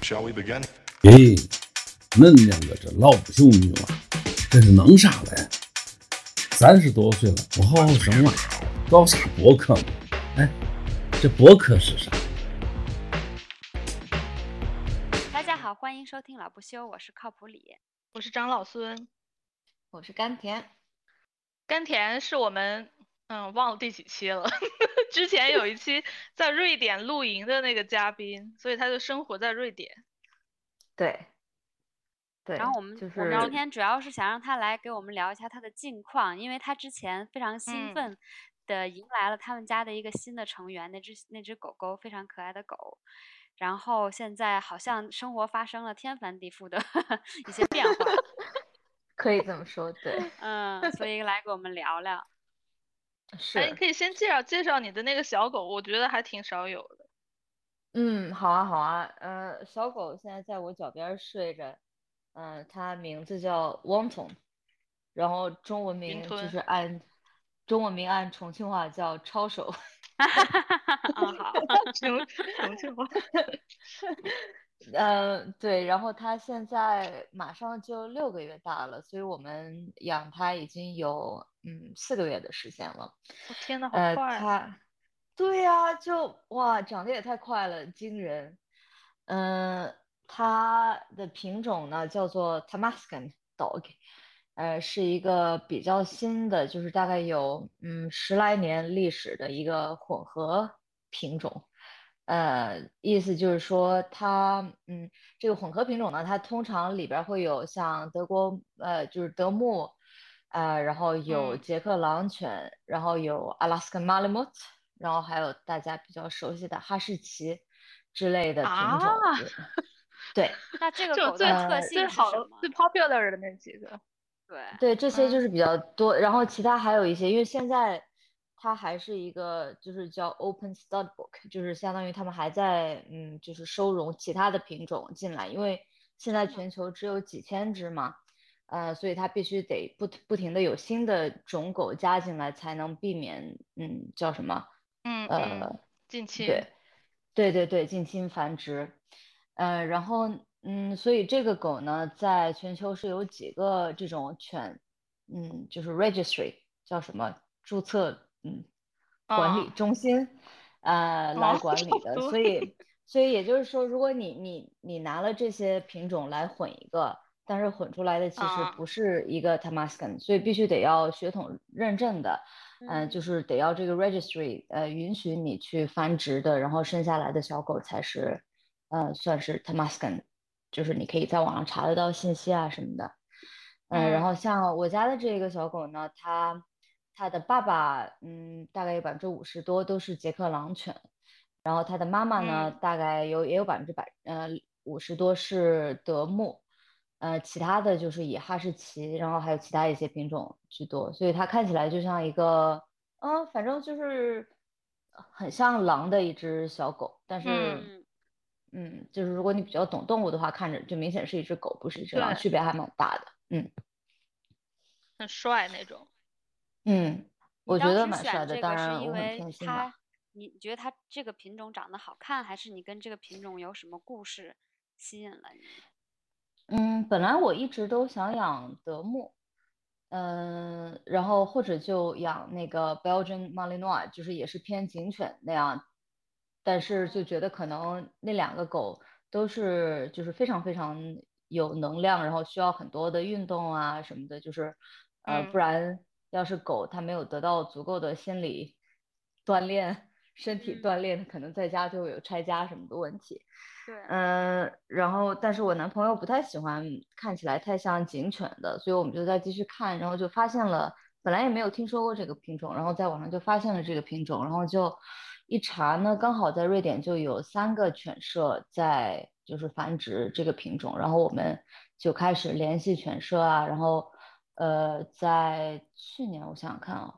Shall we begin? 咦，恁两个这老不休女娃，这是弄啥嘞？三十多岁了，不好好生娃，搞啥博客嘛？哎，这博客是啥？大家好，欢迎收听老不休，我是靠谱李。我是张老孙，我是甘甜，甘甜是我们嗯忘了第几期了，之前有一期在瑞典露营的那个嘉宾，所以他就生活在瑞典。对，对。然后我们就是我们今天主要是想让他来给我们聊一下他的近况，因为他之前非常兴嗯奋的迎来了他们家的一个新的成员，那只那只狗狗非常可爱的狗。然后现在好像生活发生了天翻地覆的 一些变化，可以这么说，对，嗯，所以来给我们聊聊。哎，你，可以先介绍介绍你的那个小狗，我觉得还挺少有的。嗯，好啊，好啊，呃，小狗现在在我脚边儿睡着，嗯、它名字叫汪总，然后中文名就是按中文名按重庆话叫抄手，哈哈哈！哈啊，好，重重庆话，呃，对，然后它现在马上就六个月大了，所以我们养它已经有嗯四个月的时间了。我天呐，好呃，快啊！它，对呀，就哇，长得也太快了，惊人。嗯、它的品种呢叫做 Tamascan Dog，呃，是一个比较新的，就是大概有嗯十来年历史的一个混合品种。呃，意思就是说它，嗯，这个混合品种呢，它通常里边儿会有像德国，呃，就是德牧，呃，然后有嗯捷克狼犬，然后有阿拉斯加马 m 莫特，然后还有大家比较熟悉的哈士奇之类的品种。啊 对那这个就最特呃最性是好什么？最 popular 的那几个。对，对，这些就嗯是比较多，然后其他还有一些，因为现在它还是一个就是叫 open stud book，就是相当于他们还在嗯，就是收容其他的品种进来，因为现在全球只有几千只嘛，呃，所以它必须得不不停的有新的种狗加进来，才能避免嗯叫什么嗯呃嗯，近亲。对，对对对，近亲繁殖，呃，然后嗯，所以这个狗呢，在全球是有几个这种犬，嗯，就是 registry 叫什么注册，嗯，管理啊中心，呃，来哦管理的，多所以所以也就是说，如果你你你拿了这些品种来混一个，但是混出来的其实啊不是一个 Tamascan，所以必须得要血统认证的。嗯，嗯就是得要这个 registry，呃，允许你去繁殖的，然后生下来的小狗才是，呃，算是 Tamascan，就是你可以在网上查得到信息啊什么的。嗯，然嗯后像我家的这个小狗呢，它它的爸爸，嗯，大概有百分之五十多都是捷克狼犬，然后他的妈妈呢，嗯大概有也有百分之百，呃，五十多是德牧。呃，其他的就是以哈士奇，然后还有其他一些品种居多，所以它看起来就像一个，嗯，反正就是很像狼的一只小狗，但是，嗯，嗯，就是如果你比较懂动物的话，看着就明显是一只狗，不是一只狼，区别还蛮大的。嗯很帅那种。嗯，你我觉得蛮帅的，当然我很因为偏心嘛。它，你觉得它这个品种长得好看，还是你跟这个品种有什么故事吸引了你？嗯，本来我一直都想养德牧，嗯，然后或者就养那个 Belgian Malinois，就是也是偏警犬那样，但是就觉得可能那两个狗都是就是非常非常有能量，然后需要很多的运动啊什么的，就是呃，不嗯然要是狗它没有得到足够的心理锻炼、身体嗯锻炼，可能在家就会有拆家什么的问题。对，嗯，然后但是我男朋友不太喜欢看起来太像警犬的，所以我们就再继续看，然后就发现了，本来也没有听说过这个品种，然后在网上就发现了这个品种，然后就一查呢，刚好在瑞典就有三个犬舍在就是繁殖这个品种，然后我们就开始联系犬舍啊，然后呃，在去年我想想看啊，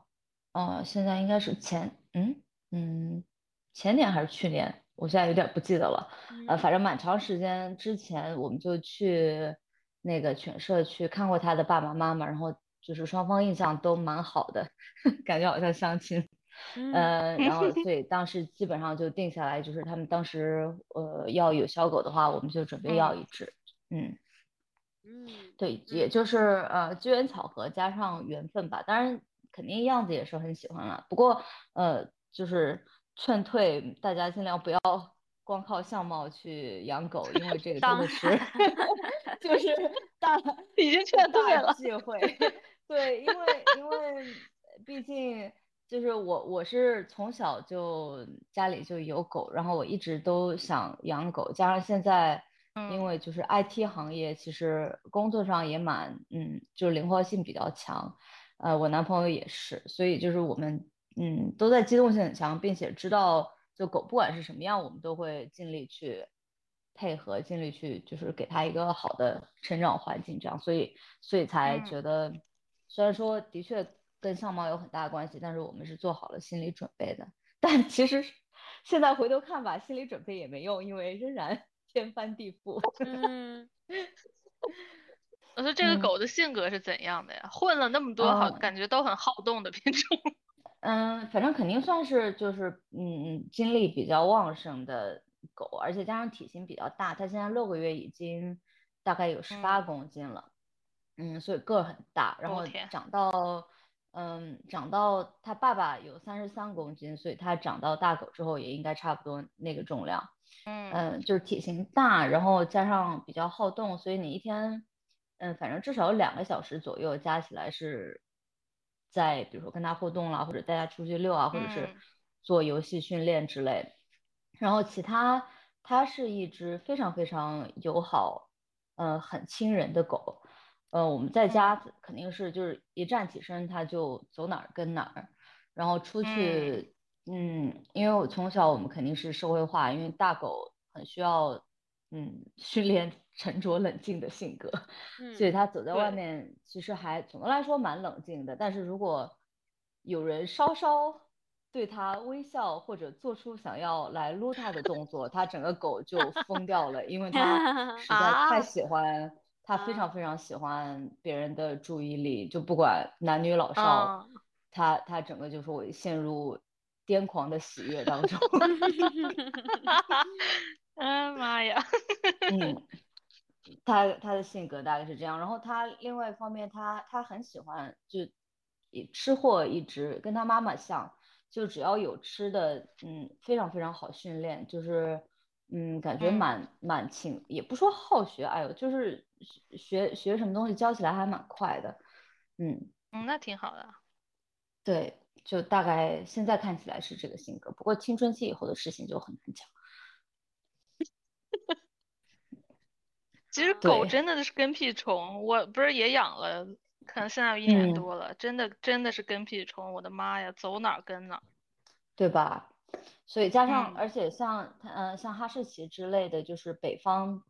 呃，现在应该是前嗯嗯前年还是去年，我现在有点不记得了。呃，嗯反正蛮长时间之前，我们就去那个犬舍去看过他的爸爸妈妈，然后就是双方印象都蛮好的，感觉好像相亲。嗯，然后所以当时基本上就定下来，就是他们当时呃要有小狗的话，我们就准备要一只，嗯。嗯，对，也就是呃机缘巧合加上缘分吧，当然肯定样子也是很喜欢了。不过呃就是劝退大家尽量不要 光靠相貌去养狗，因为这个真的是 就是 大已经劝退了忌讳。对，因为因为毕竟就是我我是从小就家里就有狗，然后我一直都想养狗，加上现在。因为就是 IT 行业，其实工作上也蛮，嗯，就是灵活性比较强，呃，我男朋友也是，所以就是我们，嗯，都在机动性很强，并且知道就狗不管是什么样，我们都会尽力去配合，尽力去就是给它一个好的成长环境，这样，所以所以才觉得，虽然说的确跟相貌有很大关系，但是我们是做好了心理准备的，但其实现在回头看吧，心理准备也没用，因为仍然。天翻地覆。嗯，我说这个狗的性格是怎样的呀？混了那么多，好感觉都很好动的品种。嗯，反正肯定算是就是嗯嗯精力比较旺盛的狗，而且加上体型比较大，它现在六个月已经大概有十八公斤了。嗯，所以个儿很大，然后长到嗯长到它爸爸有三十三公斤，所以它长到大狗之后也应该差不多那个重量。嗯就是体型大，然后加上比较好动，所以你一天，嗯，反正至少有两个小时左右，加起来是在，比如说跟它互动啦，或者带它出去遛啊，或者是做游戏训练之类。然后其他，它是一只非常非常友好，呃，很亲人的狗。呃，我们在家肯定是就是一站起身，它就走哪儿跟哪儿，然后出去。嗯，因为我从小我们肯定是社会化，因为大狗很需要嗯训练沉着冷静的性格，所以它走在外面其实还总的来说蛮冷静的。但是如果有人稍稍对它微笑或者做出想要来撸它的动作，它整个狗就疯掉了，因为它 实在太喜欢，它非常非常喜欢别人的注意力，就不管男女老少，他他整个就是我陷入。癫狂的喜悦当中，嗯妈呀，嗯，他他的性格大概是这样，然后他另外一方面，他他很喜欢就吃货，一直跟他妈妈像，就只要有吃的，嗯，非常非常好训练，就是嗯，感觉蛮蛮勤，也不说好学，哎呦，就是学学什么东西教起来还蛮快的，嗯嗯，那挺好的，对。就大概现在看起来是这个性格，不过青春期以后的事情就很难讲。其实狗真的是跟屁虫，我不是也养了，可能现在有一年多了，真的真的是跟屁虫，我的妈呀，走哪跟哪，对吧？所以加上，而且像嗯像哈士奇之类的，就是北方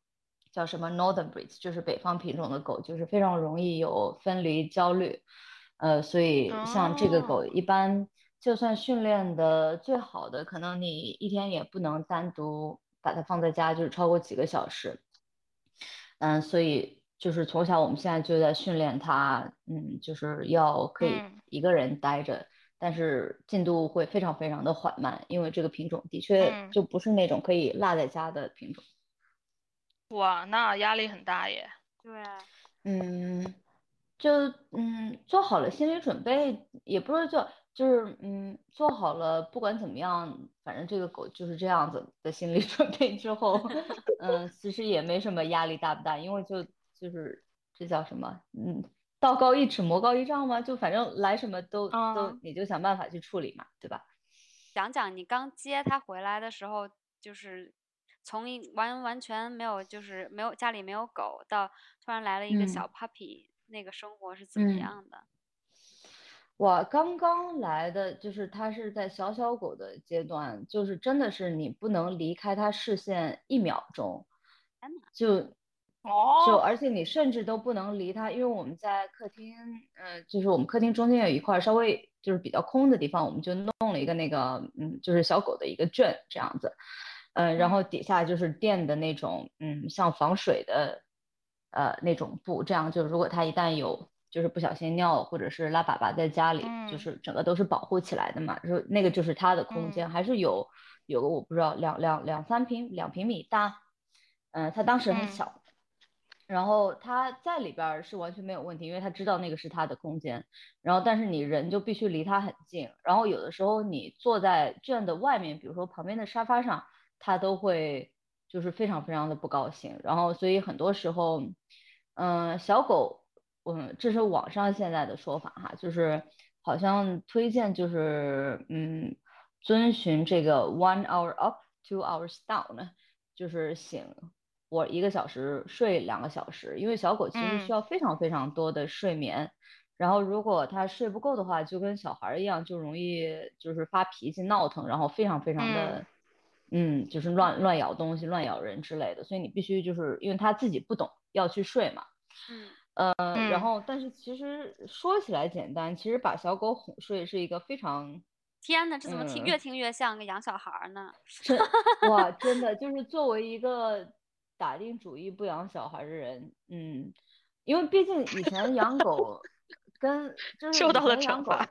叫什么 Northern breeds，就是北方品种的狗，就是非常容易有分离焦虑。呃，所以像这个狗，一般就算训练的最好的，可能你一天也不能单独把它放在家，就是超过几个小时。嗯，所以就是从小我们现在就在训练它，嗯，就是要可以一个人待着，但是进度会非常非常的缓慢，因为这个品种的确就不是那种可以落在家的品种。哇，那压力很大耶。对。嗯。就嗯，做好了心理准备，也不是做，就是嗯，做好了不管怎么样，反正这个狗就是这样子的心理 准备之后，嗯，其实也没什么压力大不大，因为就就是这叫什么，嗯，道高一尺魔高一丈吗，就反正来什么都都你就想办法去处理嘛，对吧？讲讲你刚接他回来的时候，就是从一完完全没有，就是没有家里没有狗，到突然来了一个小 puppy。那个生活是怎么样的？我刚刚来的，就是它是在小小狗的阶段，就是真的是你不能离开它视线一秒钟，就哦，就而且你甚至都不能离它，因为我们在客厅，嗯，就是我们客厅中间有一块稍微就是比较空的地方，我们就弄了一个那个，嗯，就是小狗的一个圈这样子，嗯，然后底下就是垫的那种，嗯，像防水的。呃，那种布，这样就如果它一旦有就是不小心尿或者是拉粑粑在家里，就嗯。是整个都是保护起来的嘛，就那个就是它的空间，嗯。还是有有个我不知道两两两三平两平米大，嗯、他当时很嗯。小，然后他在里边是完全没有问题，因为他知道那个是他的空间。然后，但是你人就必须离他很近。然后有的时候你坐在圈的外面，比如说旁边的沙发上，他都会就是非常非常的不高兴。然后，所以很多时候，嗯、小狗，嗯，这是网上现在的说法哈，就是好像推荐就是嗯，遵循这个 one hour up, two hours down，就是醒我一个小时睡两个小时，因为小狗其实需嗯。要非常非常多的睡眠，然后如果它睡不够的话，就跟小孩儿一样，就容易就是发脾气、闹腾，然后非常非常的，嗯，就是乱乱咬东西、乱咬人之类的，所以你必须就是因为它自己不懂要去睡嘛，嗯。呃，然嗯。后但是其实说起来简单，其实把小狗哄睡是一个非常天呐，这怎么听嗯越。听越像个养小孩儿呢？真哇，真的就是作为一个打定主意不养小孩的人，嗯，因为毕竟以前养狗跟就是以受到了惩罚，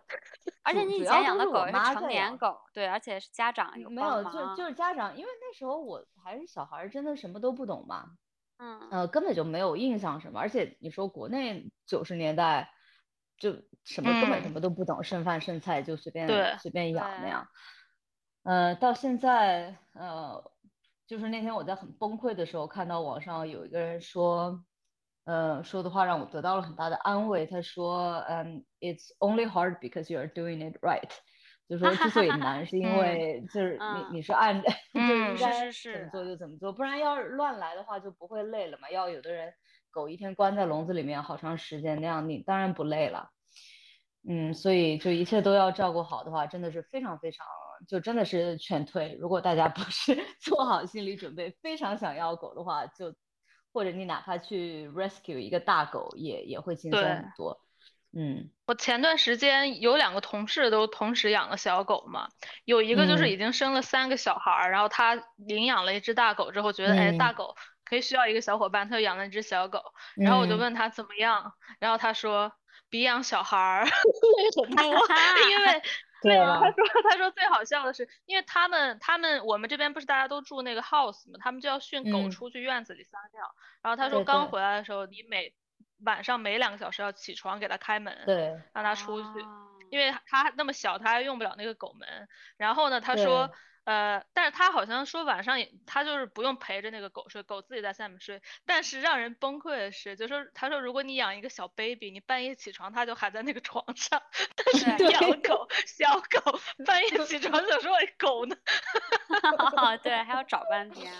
而且你以前养的狗是成年狗，对，而且是家长有没有，就，就是家长，因为那时候我还是小孩儿，真的什么都不懂嘛，嗯。呃，根本就没有印象什么，而且你说国内九十年代就什么根本什嗯。么都不懂，剩饭剩菜就随便对随便养那样，呃，到现在呃，就是那天我在很崩溃的时候，看到网上有一个人说，呃，说的话让我得到了很大的安慰。他说，嗯，It's only hard because you are doing it right。就说之所以难，是因嗯为就是嗯你你是按 就是应该是是怎么做就怎么做，不然要是乱来的话就不会累了嘛。要有的人狗一天关在笼子里面好长时间，那样你当然不累了。嗯，所以就一切都要照顾好的话，真的是非常非常，就真的是劝退。如果大家不是 做好心理准备，非常想要狗的话，就或者你哪怕去 rescue 一个大狗，也也会轻松很多。嗯。我前段时间有两个同事都同时养了小狗嘛，有一个就是嗯。已经生了三个小孩儿，然后他领养了一只大狗之后，觉得哎嗯。大狗可以需要一个小伙伴，他就养了一只小狗，然后我就嗯。问他怎么样，然后他说比养小孩儿累很多，因为对啊。他说他说最好笑的是，因为他们他们我们这边不是大家都住那个 house 嘛，他们就要训狗嗯。出去院子里撒尿，然后他说刚回来的时候，你每晚上每两个小时要起床给他开门，对让。他出去，哦因为他那么小，他还用不了那个狗门。然后呢，他说对，呃，但是他好像说晚上也，他就是不用陪着那个狗睡，狗自己在下面睡。但是让人崩溃的是，就说他说如果你养一个小 baby，你半夜起床它就还在那个床上，但是养了狗，小狗 半夜起床想说哎狗呢？对，还要找半天。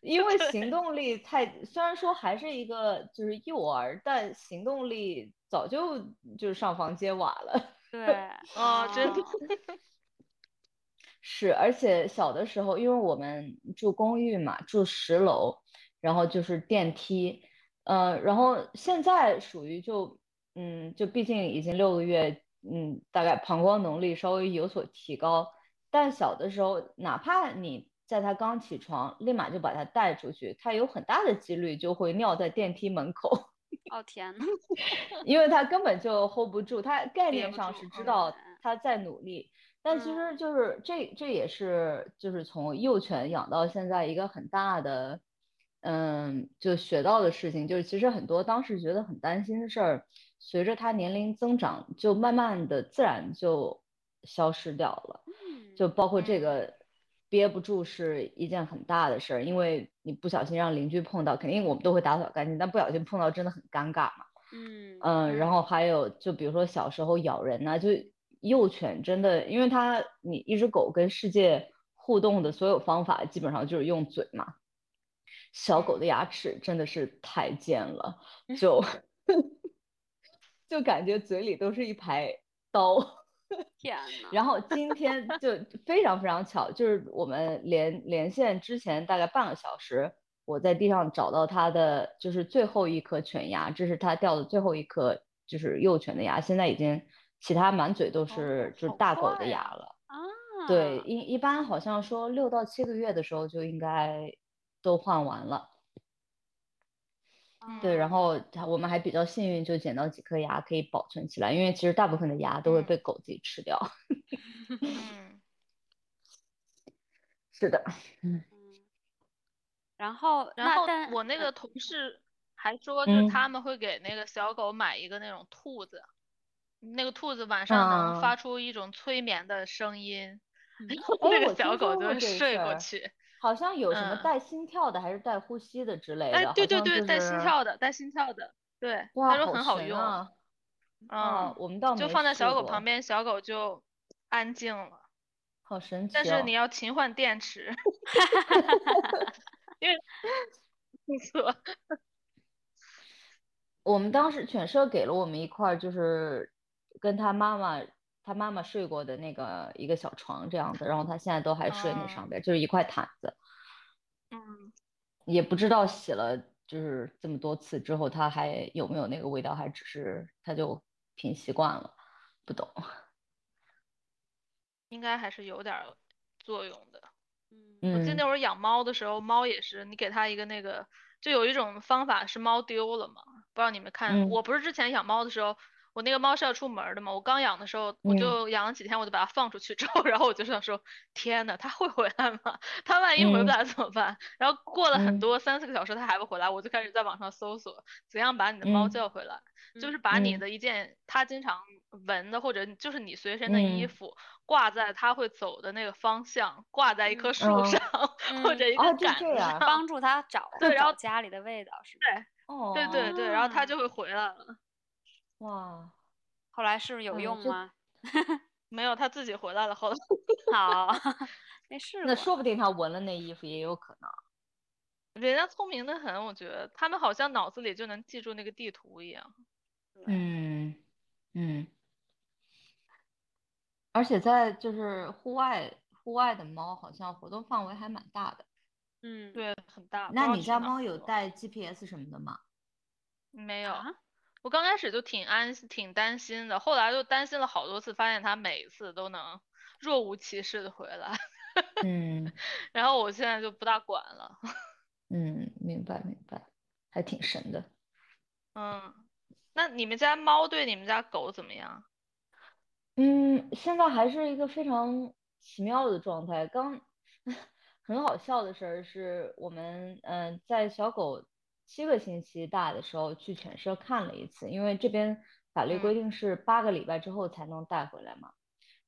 因为行动力太，虽然说还是一个就是幼儿，但行动力早就就是上房揭瓦了。对，哦真的是，而且小的时候，因为我们住公寓嘛，住十楼，然后就是电梯，呃，然后现在属于就，嗯，就毕竟已经六个月，嗯，大概膀胱能力稍微有所提高，但小的时候，哪怕你在他刚起床，立马就把他带出去，他有很大的几率就会尿在电梯门口。哦天呐，因为他根本就 hold 不住，他概念上是知嗯道他在努力，但其实就是这这也是就是从幼犬养到现在一个很大的，嗯，就学到的事情，就是其实很多当时觉得很担心的事儿，随着它年龄增长，就慢慢的自然就消失掉了，嗯就包括这嗯个。憋不住是一件很大的事儿，因为你不小心让邻居碰到，肯定我们都会打扫干净，但不小心碰到真的很尴尬嘛。嗯嗯，然嗯后还有就比如说小时候咬人呐、就幼犬真的，因为它你一只狗跟世界互动的所有方法基本上就是用嘴嘛，小狗的牙齿真的是太尖了，就 就感觉嘴里都是一排刀。天呐，然后今天就非常非常巧，就是我们连连线之前大概半个小时，我在地上找到它的就是最后一颗犬牙，这是它掉的最后一颗就是幼犬的牙，现在已经其他满嘴都是就是大狗的牙了。啊，对，一一般好像说六到七个月的时候就应该都换完了。对，然后它我们还比较幸运，就捡到几颗牙可以保存起来，因为其实大部分的牙都会被狗自己吃掉。嗯，是的，嗯，然后然后我那个同事。还说，嗯就是他们会给那个小狗买一个那种兔子，那个兔子晚上能啊发出一种催眠的声音，那个小狗就睡过去。好像有什么嗯带心跳的，还是带呼吸的之类的。哎，对对对，带心跳的，带心跳的，对，哇，他说很好用！嗯，啊，我们倒就放在小狗旁，边，小狗就安静了。好神奇但是哦你要勤换电池，因为不错。我们当时犬舍给了我们一块儿，就是跟他妈妈他妈妈睡过的那个一个小床这样子，然后他现在都还睡那上哦。边，就是一块毯子，嗯，也不知道洗了就是这么多次之后，他还有没有那个味道，还只是他就挺习惯了，不懂。应该还是有点儿作用的。嗯我记得嗯。那会儿养猫的时候，猫也是，你给它一个那个，就有一种方法是猫丢了嘛，不知道你们看，嗯。我不是之前养猫的时候，我那个猫是要出门儿的嘛，我刚养的时候，我嗯。就养了几天，我就把它放出去之后，然后我就想说，天呐，它会回来吗？它万一回不嗯。来怎么办？然后过了很嗯。多三四个小时，它还不回来，我就开始在网上搜索怎样把你的猫嗯。叫回来，就嗯是把你嗯。的一件它经常闻的或者就是你随身的衣嗯。服挂在它会走的那个方向，挂在一棵嗯树哦上或嗯者一个杆子上，帮助它找对然后找家里的味道是吧？哦，对对对，然后它啊就会回来了。哇，后来是不是有用吗？没有，它自己回来了。后来，好，没试过。那说不定它闻了那衣服也有可能。人家聪明的很，我觉得他们好像脑子里就能记住那个地图一样。嗯嗯，而且在就是户外，户外的猫好像活动范围还蛮大的。嗯，对，很大。那你家猫有带 GPS 什么的吗？没有？啊我刚开始就挺安挺担心的，后来就担心了好多次，发现它每一次都能若无其事的回来，嗯 然后我现在就不大管了。嗯，明白明白，还挺神的。嗯，那你们家猫对你们家狗怎么样？嗯，现在还是一个非常奇妙的状态。刚 很好笑的事儿是我们嗯、呃在小狗七个星期大的时候去犬舍看了一次，因为这边法律规嗯定是八个礼拜之后才能带回来嘛。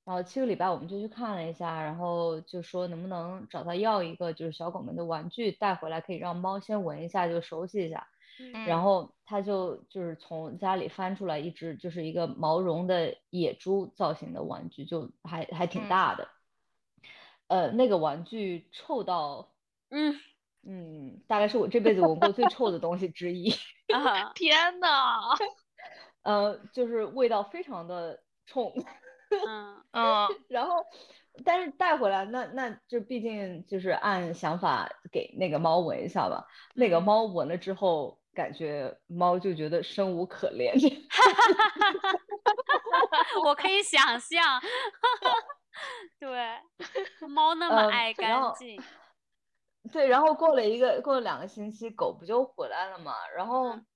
然后七个礼拜我们就去看了一下，然后就说能不能找他要一个就是小狗们的玩具带回来，可以让猫先闻一下就熟悉一下。嗯然后他就就是从家里翻出来一只就是一个毛绒的野猪造型的玩具，就还还挺嗯大的。呃，那个玩具臭到，嗯嗯，大概是我这辈子闻过最臭的东西之一。啊，天呐！呃，就是味道非常的冲。嗯嗯然后，但是带回来，那那就毕竟就是按想法给那个猫闻一下吧。那个嗯猫闻了之后，感觉猫就觉得生无可恋。我可以想象，对，猫那么嗯爱干净，对，然后过了一个过了两个星期，狗不就回来了嘛？然后嗯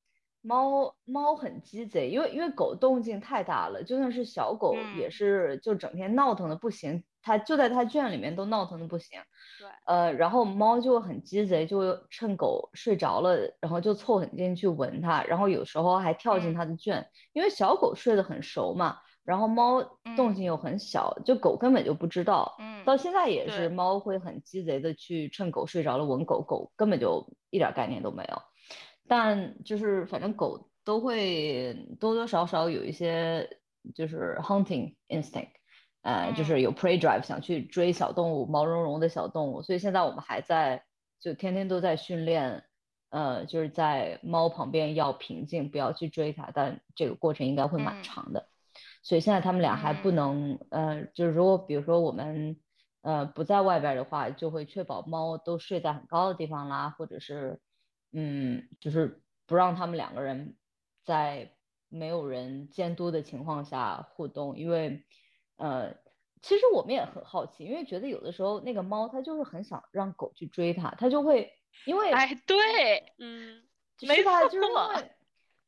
猫猫很鸡贼，因为因为狗动静太大了，就算是小狗也嗯是就整天闹腾的不行，它就在它圈里面都闹腾的不行。对，呃，然后猫就很鸡贼，就趁狗睡着了，然后就凑很近去闻它，然后有时候还跳进嗯它的圈，因为小狗睡得很熟嘛，然后猫动嗯静又很小，就狗根本就不知道。嗯到现在也是，猫会很鸡贼的去趁狗睡着了闻狗，狗根本就一点概念都没有。但就是反正狗都会多多少少有一些就是 hunting instinct，呃，就嗯是有 prey drive，想去追小动物，毛茸茸的小动物。所以现在我们还在就天天都在训练，呃，就是在猫旁边要平静，不要去追它，但这个过程应该会蛮嗯长的。所以现在他们俩还不嗯。能，呃，就是如果比如说我们呃不在外边儿的话，就会确保猫都睡在很高的地方啦，或者是嗯，就是不让他们两个人在没有人监督的情况下互动，因为呃，其实我们也很好奇，因为觉得有的时候那个猫它就是很想让狗去追它，它就会因为哎，对，嗯没错？就是因为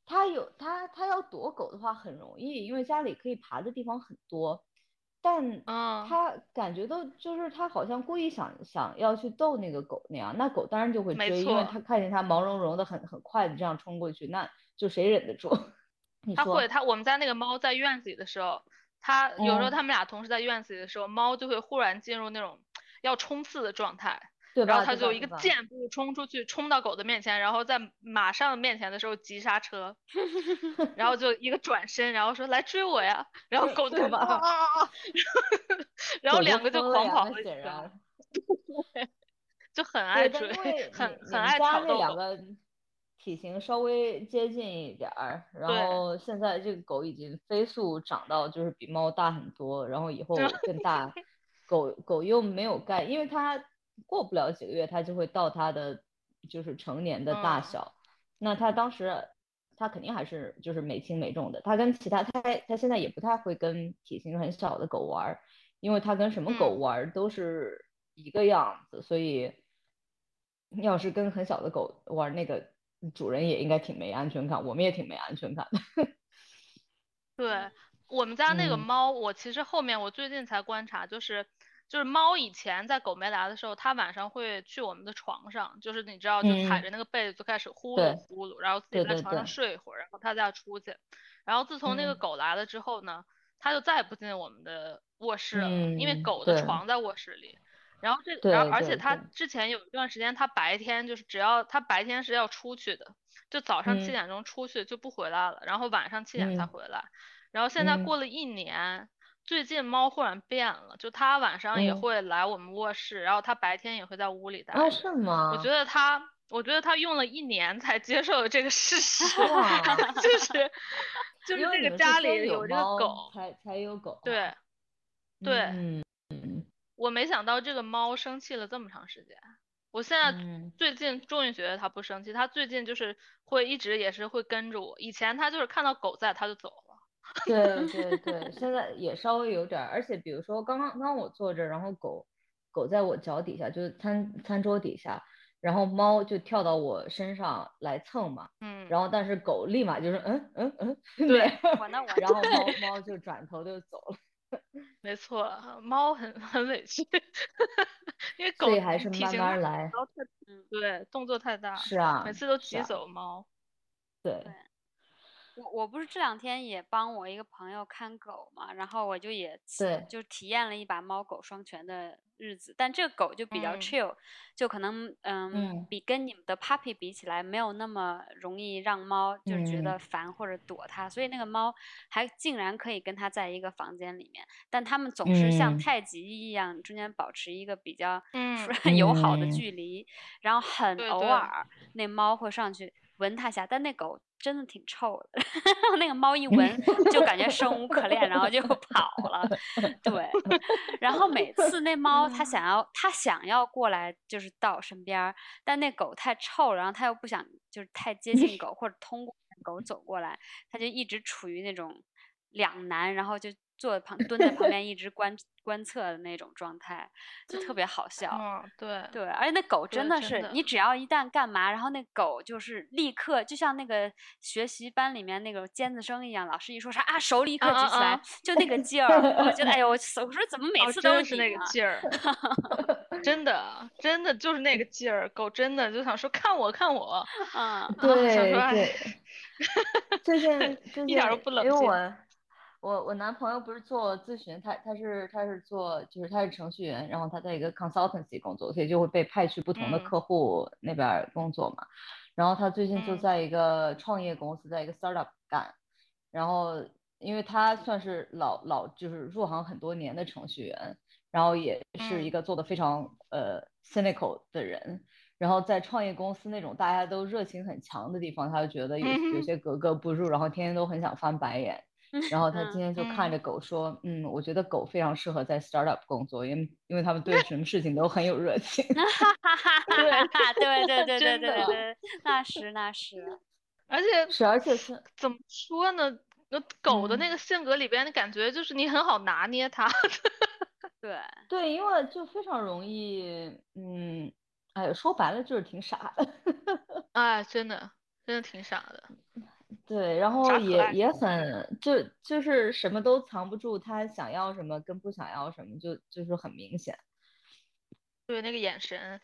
它有它它要躲狗的话很容易，因为家里可以爬的地方很多，但嗯，它感觉到就是它好像故意想想要去逗那个狗那样，那狗当然就会没追，因为错。它看见它毛茸茸的很很快的这样冲过去，那就谁忍得住？你说它会，它我们家那个猫在院子里的时候，它有时候嗯它们俩同时在院子里的时候，猫就会忽然进入那种要冲刺的状态，对吧？然后他就一个箭步冲出去，冲到狗的面前，然后在马上面前的时候急刹车，然后就一个转身，然后说来追我呀，然后 狗就对吧啊啊啊，然后两个就狂跑了，显然。就很爱追，很很爱们家那挑逗。两个体型稍微接近一点儿，然后现在这个狗已经飞速长到就是比猫大很多，然后以后更大，狗狗又没有盖，因为它过不了几个月它就会到它的就是成年的大嗯。小，那它当时它肯定还是就是美轻美重的，它跟其他它它现在也不太会跟体型很小的狗玩儿，因为它跟什么狗嗯。玩儿都是一个样子，所以要是跟很小的狗玩儿，那个主人也应该挺没安全感，我们也挺没安全感的。对，我们家那个嗯。猫，我其实后面我最近才观察，就是就是猫以前在狗没来的时候，它晚上会去我们的床上，就是你知道，就踩嗯。着那个被子就开始呼噜呼噜，然后自己在床上睡一会儿，然后它再出去。然后自从那个嗯。狗来了之后呢，它就再也不进我们的卧室了，因为嗯狗的床在卧室里。然后这，对然后而且它之前有一段时间，它白天就是只要它白天是要出去的，就早上七嗯。点钟出去就不回来了，然后晚上七点才嗯。回来。然后现在嗯。过了一年，最近猫忽然变了，就它晚上也嗯会来我们卧室，然后它白天也会在屋里待啊，着。是吗？我觉得它，我觉得它用了一年才接受了这个事实，就是就是这个家里有这个狗，才才有狗，对对，嗯我没想到这个猫生气了这么长时间。我现在嗯最近终于觉得它不生气，它最近就是会一直也是会跟着我，以前它就是看到狗在它就走了。对对 对，现在也稍微有点儿，而且比如说刚刚刚刚我坐这，然后狗狗在我脚底下，就是餐餐桌底下，然后猫就跳到我身上来蹭嘛，嗯，然后但是狗立马就是嗯嗯嗯，对那样我那我然后猫 猫就转头就走了，没错，猫很很委屈，因为狗还是慢慢来，对，动作太大，是啊每次都是啊急走猫。对，我我不是这两天也帮我一个朋友看狗嘛，然后我就也体对。就体验了一把猫狗双全的日子，但这个狗就比较嗯。chill，、就可能嗯嗯。比跟你们的 puppy 比起来没有那么容易让猫就是觉得嗯。烦或者躲它，所以那个猫还竟然可以跟它在一个房间里面，但它们总是像嗯。太极一样中间保持一个比较嗯 友好的嗯。距离，然后很偶尔那猫会上去闻它一下，但那狗真的挺臭的，那个猫一闻 就感觉生无可恋，然后就跑了。对，然后每次那猫它想要它想要过来就是到我身边，但那狗太臭了，然后它又不想就是太接近狗或者通过狗走过来，它就一直处于那种两难，然后就坐在旁蹲在旁边一直观观测的那种状态，就特别好 笑。嗯，对，对，而且那狗真的真的是你。只要一旦干嘛，然后那狗就是立刻就像那个学习班里面那个尖子生一样，老师一说啥啊，手立刻啊举起来，就那个 劲儿，我觉得哎呦，我我说怎么每哦，次都真是那个劲儿，真的，真的就是那个劲儿，狗真的就想说看我看我，嗯，啊想对说哎。对，最近最近一点儿都不冷因为静我我我男朋友不是做咨询，他他是他是做就是他是程序员，然后他在一个 consultancy 工作，所以就会被派去不同的嗯客户那边儿工作嘛。然后他最近就嗯在一个创业公司，在一个 startup 干，然后因为他算是老老就是入行很多年的程序员，然后也是一嗯个做的非常呃 cynical 的人。然后在创业公司那种大家都热情很强的地方，他就觉得有有些格格不入，然后天天都很想翻白眼。然后他嗯今天就看嗯着狗说：“嗯，我觉得狗非常适合在 startup 工作，因为因为他们对什么事情都很有热情。哈哈哈哈对哈，对对对对对对，那是那是，而且是，而且是怎么说呢？那狗的那嗯个性格里边，的感觉就是你很好拿捏它。对，对，因为就非常容易，嗯，哎，说白了就是挺傻的。哎，真的，真的挺傻的。对，然后也也很就就是什么都藏不住，他想要什么跟不想要什么，就就是很明显。对，那个眼神。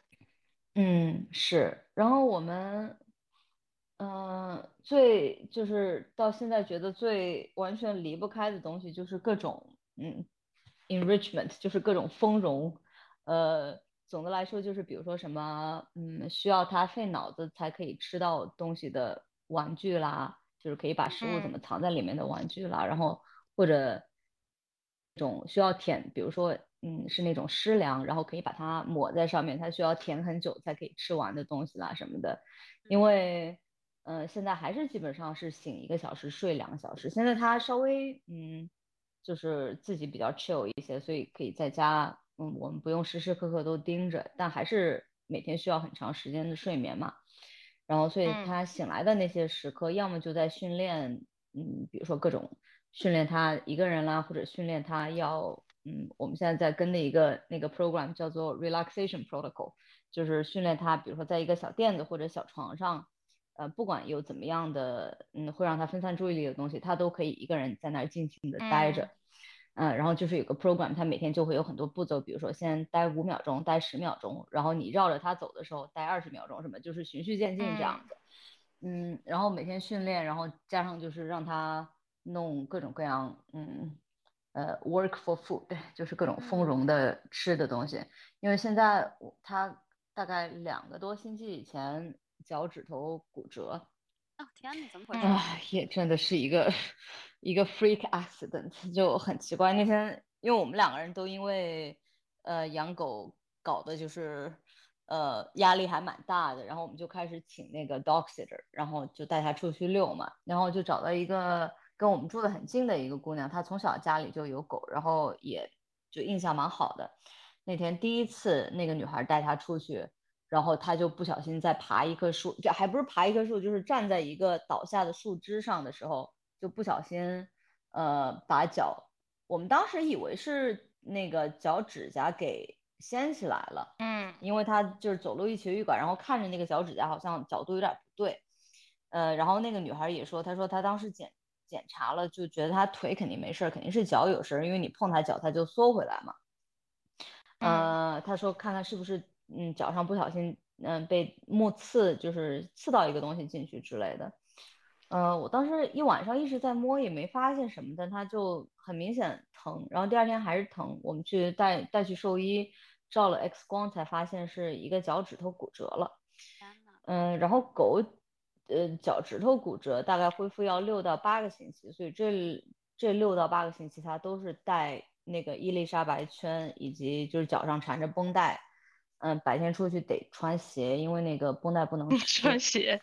嗯，是。然后我们，嗯，最就是到现在觉得最完全离不开的东西，就是各种嗯，enrichment，就是各种丰容。呃，总的来说就是比如说什么，嗯，需要他费脑子才可以吃到东西的玩具啦，就是可以把食物怎么藏在里面的玩具啦，然后或者种需要舔，比如说。嗯，是那种湿粮，然后可以把它抹在上面，它需要舔很久才可以吃完的东西啦什么的。因为，嗯，现在还是基本上是醒一个小时，睡两个小时。现在他稍微，嗯，就是自己比较 chill 一些，所以可以在家，嗯，我们不用时时刻刻都盯着，但还是每天需要很长时间的睡眠嘛。然后，所以他醒来的那些时刻，要么就在训练，嗯，比如说各种训练他一个人啦，或者训练他要。嗯，我们现在在跟的一个那个 program 叫做 relaxation protocol，就是训练他，比如说在一个小垫子或者小床上，呃，不管有怎么样的，嗯，会让他分散注意力的东西，他都可以一个人在那儿静静的待着。嗯，然后就是有个 program，他每天就会有很多步骤，比如说先待五秒钟，待十秒钟，然后你绕着它走的时候待二十秒钟，什么就是循序渐进这样子。嗯，然后每天训练，然后加上就是让他弄各种各样，嗯。呃，work for food，就是各种丰容的吃的东西。因为现在他大概两个多星期以前脚趾头骨折。哦天哪，怎么回事？啊，也真的是一个一个 freak accident，就很奇怪。那天因为我们两个人都因为呃养狗搞的就是呃压力还蛮大的，然后我们就开始请那个 dog sitter，然后就带他出去遛嘛，然后就找到一个。跟我们住的很近的一个姑娘，她从小家里就有狗，然后也就印象蛮好的。那天第一次那个女孩带她出去，然后他就不小心在爬一棵树，这还不是爬一棵树，就是站在一个倒下的树枝上的时候，就不小心呃把脚，我们当时以为是那个脚趾甲给掀起来了，嗯，因为他就是走路一瘸一拐，然后看着那个脚趾甲好像角度有点不对，呃，然后那个女孩也说，她说她当时检。检查了就觉得她腿肯定没事儿，肯定是脚有事儿，因为你碰她脚她就缩回来嘛。呃，他说看看是不是嗯脚上不小心嗯被木刺，就是刺到一个东西进去之类的。呃，我当时一晚上一直在摸也没发现什么，但它就很明显疼，然后第二天还是疼，我们去带带去兽医照了 X 光才发现是一个脚趾头骨折了。嗯，然后狗。呃，脚趾头骨折大概恢复要六到八个星期，所以这这六到八个星期它都是带那个伊丽莎白圈，以及就是脚上缠着绷带。嗯，白天出去得穿鞋，因为那个绷带不能 穿鞋。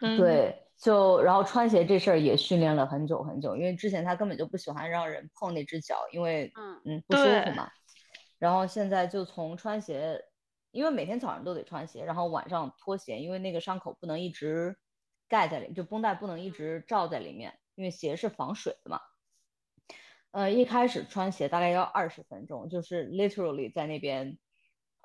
对，就然后穿鞋这事儿也训练了很久很久，因为之前他根本就不喜欢让人碰那只脚，因为嗯嗯不舒服嘛。然后现在就从穿鞋，因为每天早上都得穿鞋，然后晚上脱鞋，因为那个伤口不能一直。盖在里，就绷带不能一直罩在里面，因为鞋是防水的嘛。呃，一开始穿鞋大概要二十分钟，就是 literally 在那边，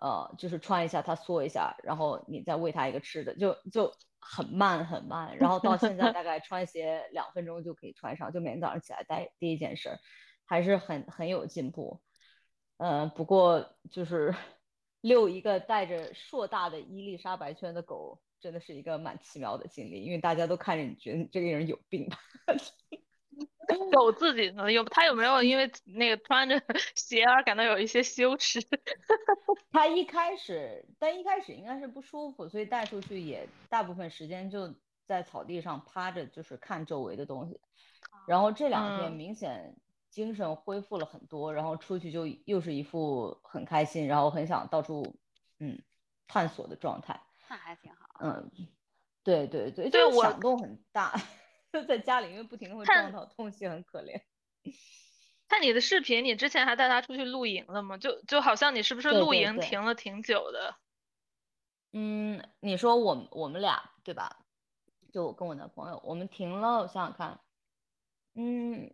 呃，就是穿一下它缩一下，然后你再喂它一个吃的，就就很慢很慢。然后到现在大概穿鞋两分钟就可以穿上，就每天早上起来带第一件事，还是很很有进步。嗯，不过就是遛一个带着硕大的伊丽莎白圈的狗。真的是一个蛮奇妙的经历，因为大家都看着你觉得你这个人有病吧？狗自己呢？有他有没有因为那个穿着鞋而感到有一些羞耻？他一开始，但一开始应该是不舒服，所以带出去也大部分时间就在草地上趴着，就是看周围的东西。然后这两天明显精神恢复了很多，然后出去就又是一副很开心，然后很想到处嗯探索的状态。那还挺好。嗯，对对对，就是响动很大，在家里因为不停的会撞到东西，很可怜。看你的视频，你之前还带他出去露营了吗？就就好像你是不是露营停了挺久的？嗯，你说我我们俩对吧？就我跟我男朋友，我们停了，我想想看，嗯，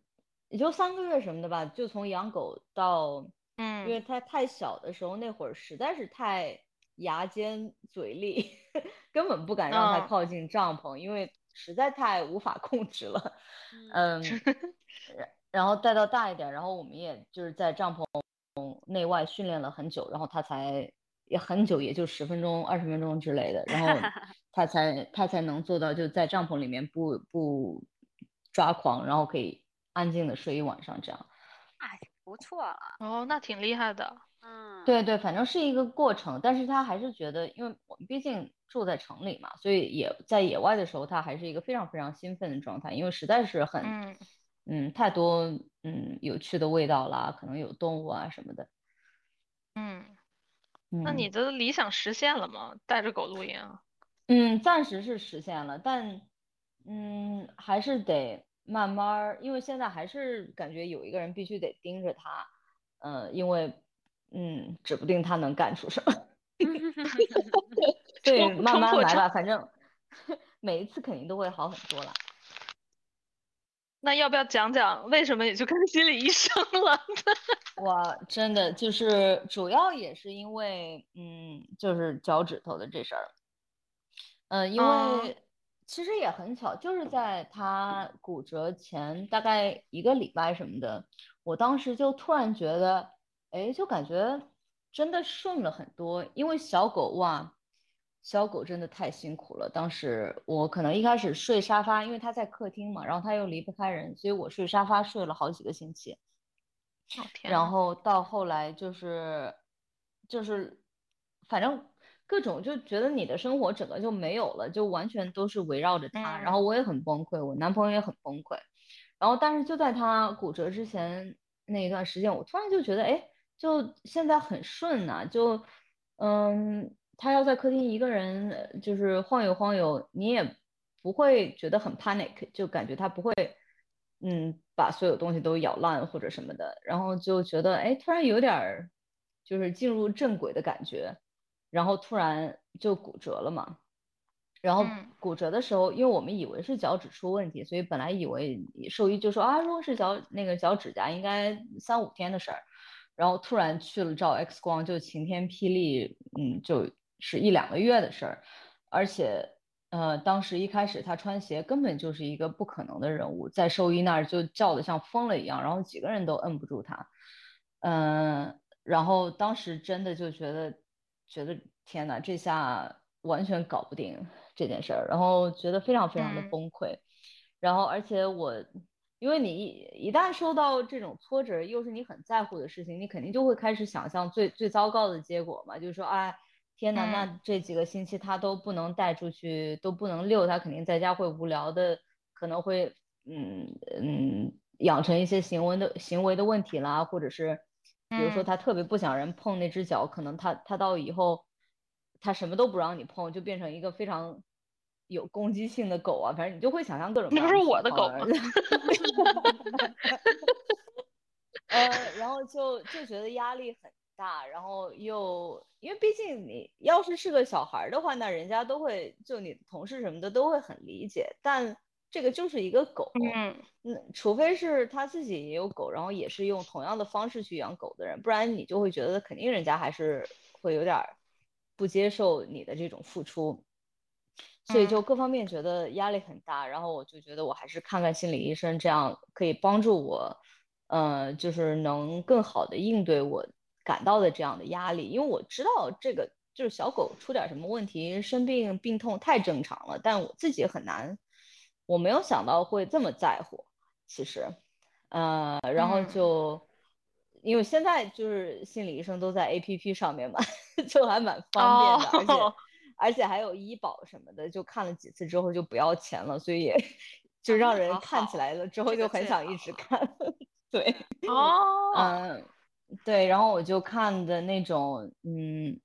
也就三个月什么的吧。就从养狗到，嗯，因为它太小的时候，那会儿实在是太。牙尖嘴利，根本不敢让它靠近帐篷，因为实在太无法控制了。嗯，然后带到大一点，然后我们也就是在帐篷内外训练了很久，然后他才也很久，也就十分钟、二十分钟之类的，然后 他才他才能做到就在帐篷里面不不抓狂，然后可以安静的睡一晚上这样。哎，不错了。哦，那挺厉害的。嗯，对对，反正是一个过程，但是他还是觉得，因为我们毕竟住在城里嘛，所以也在野外的时候，他还是一个非常非常兴奋的状态，因为实在是很，嗯，太多嗯有趣的味道啦，可能有动物啊什么的。嗯，那你的理想实现了吗？带着狗露营？嗯，暂时是实现了，但嗯，还是得慢慢，因为现在还是感觉有一个人必须得盯着它，嗯，因为。嗯，指不定他能干出什么。对，慢慢来吧，反正 每一次肯定都会好很多了。那要不要讲讲为什么也去看心理医生了？我真的就是主要也是因为，嗯，就是脚趾头的这事儿。嗯，因为其实也很巧，就是在他骨折前大概一个礼拜什么的，我当时就突然觉得。哎，就感觉真的顺了很多，因为小狗哇，小狗真的太辛苦了。当时我可能一开始睡沙发，因为它在客厅嘛，然后它又离不开人，所以我睡沙发睡了好几个星期。然后到后来就是就是，反正各种就觉得你的生活整个就没有了，就完全都是围绕着它。然后我也很崩溃，我男朋友也很崩溃。然后但是就在他骨折之前那一段时间，我突然就觉得，哎。就现在很顺呐，就，嗯，他要在客厅一个人就是晃悠晃悠，你也不会觉得很 panic，就感觉他不会，嗯，把所有东西都咬烂或者什么的，然后就觉得，哎，突然有点儿，就是进入正轨的感觉，然后突然就骨折了嘛，然后骨折的时候，因为我们以为是脚趾出问题，所以本来以为兽医就说啊，如果是脚那个脚趾甲，应该三五天的事儿。然后突然去了照 X 光，就晴天霹雳，嗯，就是一两个月的事儿，而且，呃，当时一开始他穿鞋根本就是一个不可能的人物，在兽医那儿就叫的像疯了一样，然后几个人都摁不住他，嗯，然后当时真的就觉得，觉得天哪，这下完全搞不定这件事儿，然后觉得非常非常的崩溃，然后而且我。因为你一一旦受到这种挫折，又是你很在乎的事情，你肯定就会开始想象最最糟糕的结果嘛。就是说，哎，天哪，那这几个星期他都不能带出去，都不能遛，他肯定在家会无聊的，可能会，嗯嗯，养成一些行为的行为的问题啦，或者是，比如说他特别不想人碰那只脚，可能他他到以后，他什么都不让你碰，就变成一个非常。有攻击性的狗啊，反正你就会想象各种。那不是我的狗吗？呃，然后就就觉得压力很大，然后又因为毕竟你要是是个小孩的话，那人家都会就你同事什么的都会很理解。但这个就是一个狗，嗯，那除非是他自己也有狗，然后也是用同样的方式去养狗的人，不然你就会觉得肯定人家还是会有点不接受你的这种付出。所以就各方面觉得压力很大，然后我就觉得我还是看看心理医生，这样可以帮助我，呃，就是能更好的应对我感到的这样的压力。因为我知道这个就是小狗出点什么问题，生病病痛太正常了，但我自己很难，我没有想到会这么在乎。其实，呃，然后就因为现在就是心理医生都在 APP 上面嘛，就还蛮方便的，而且。而且还有医保什么的，就看了几次之后就不要钱了，所以 就让人看起来了之后就很想一直看。对，哦，嗯，对，然后我就看的那种，嗯，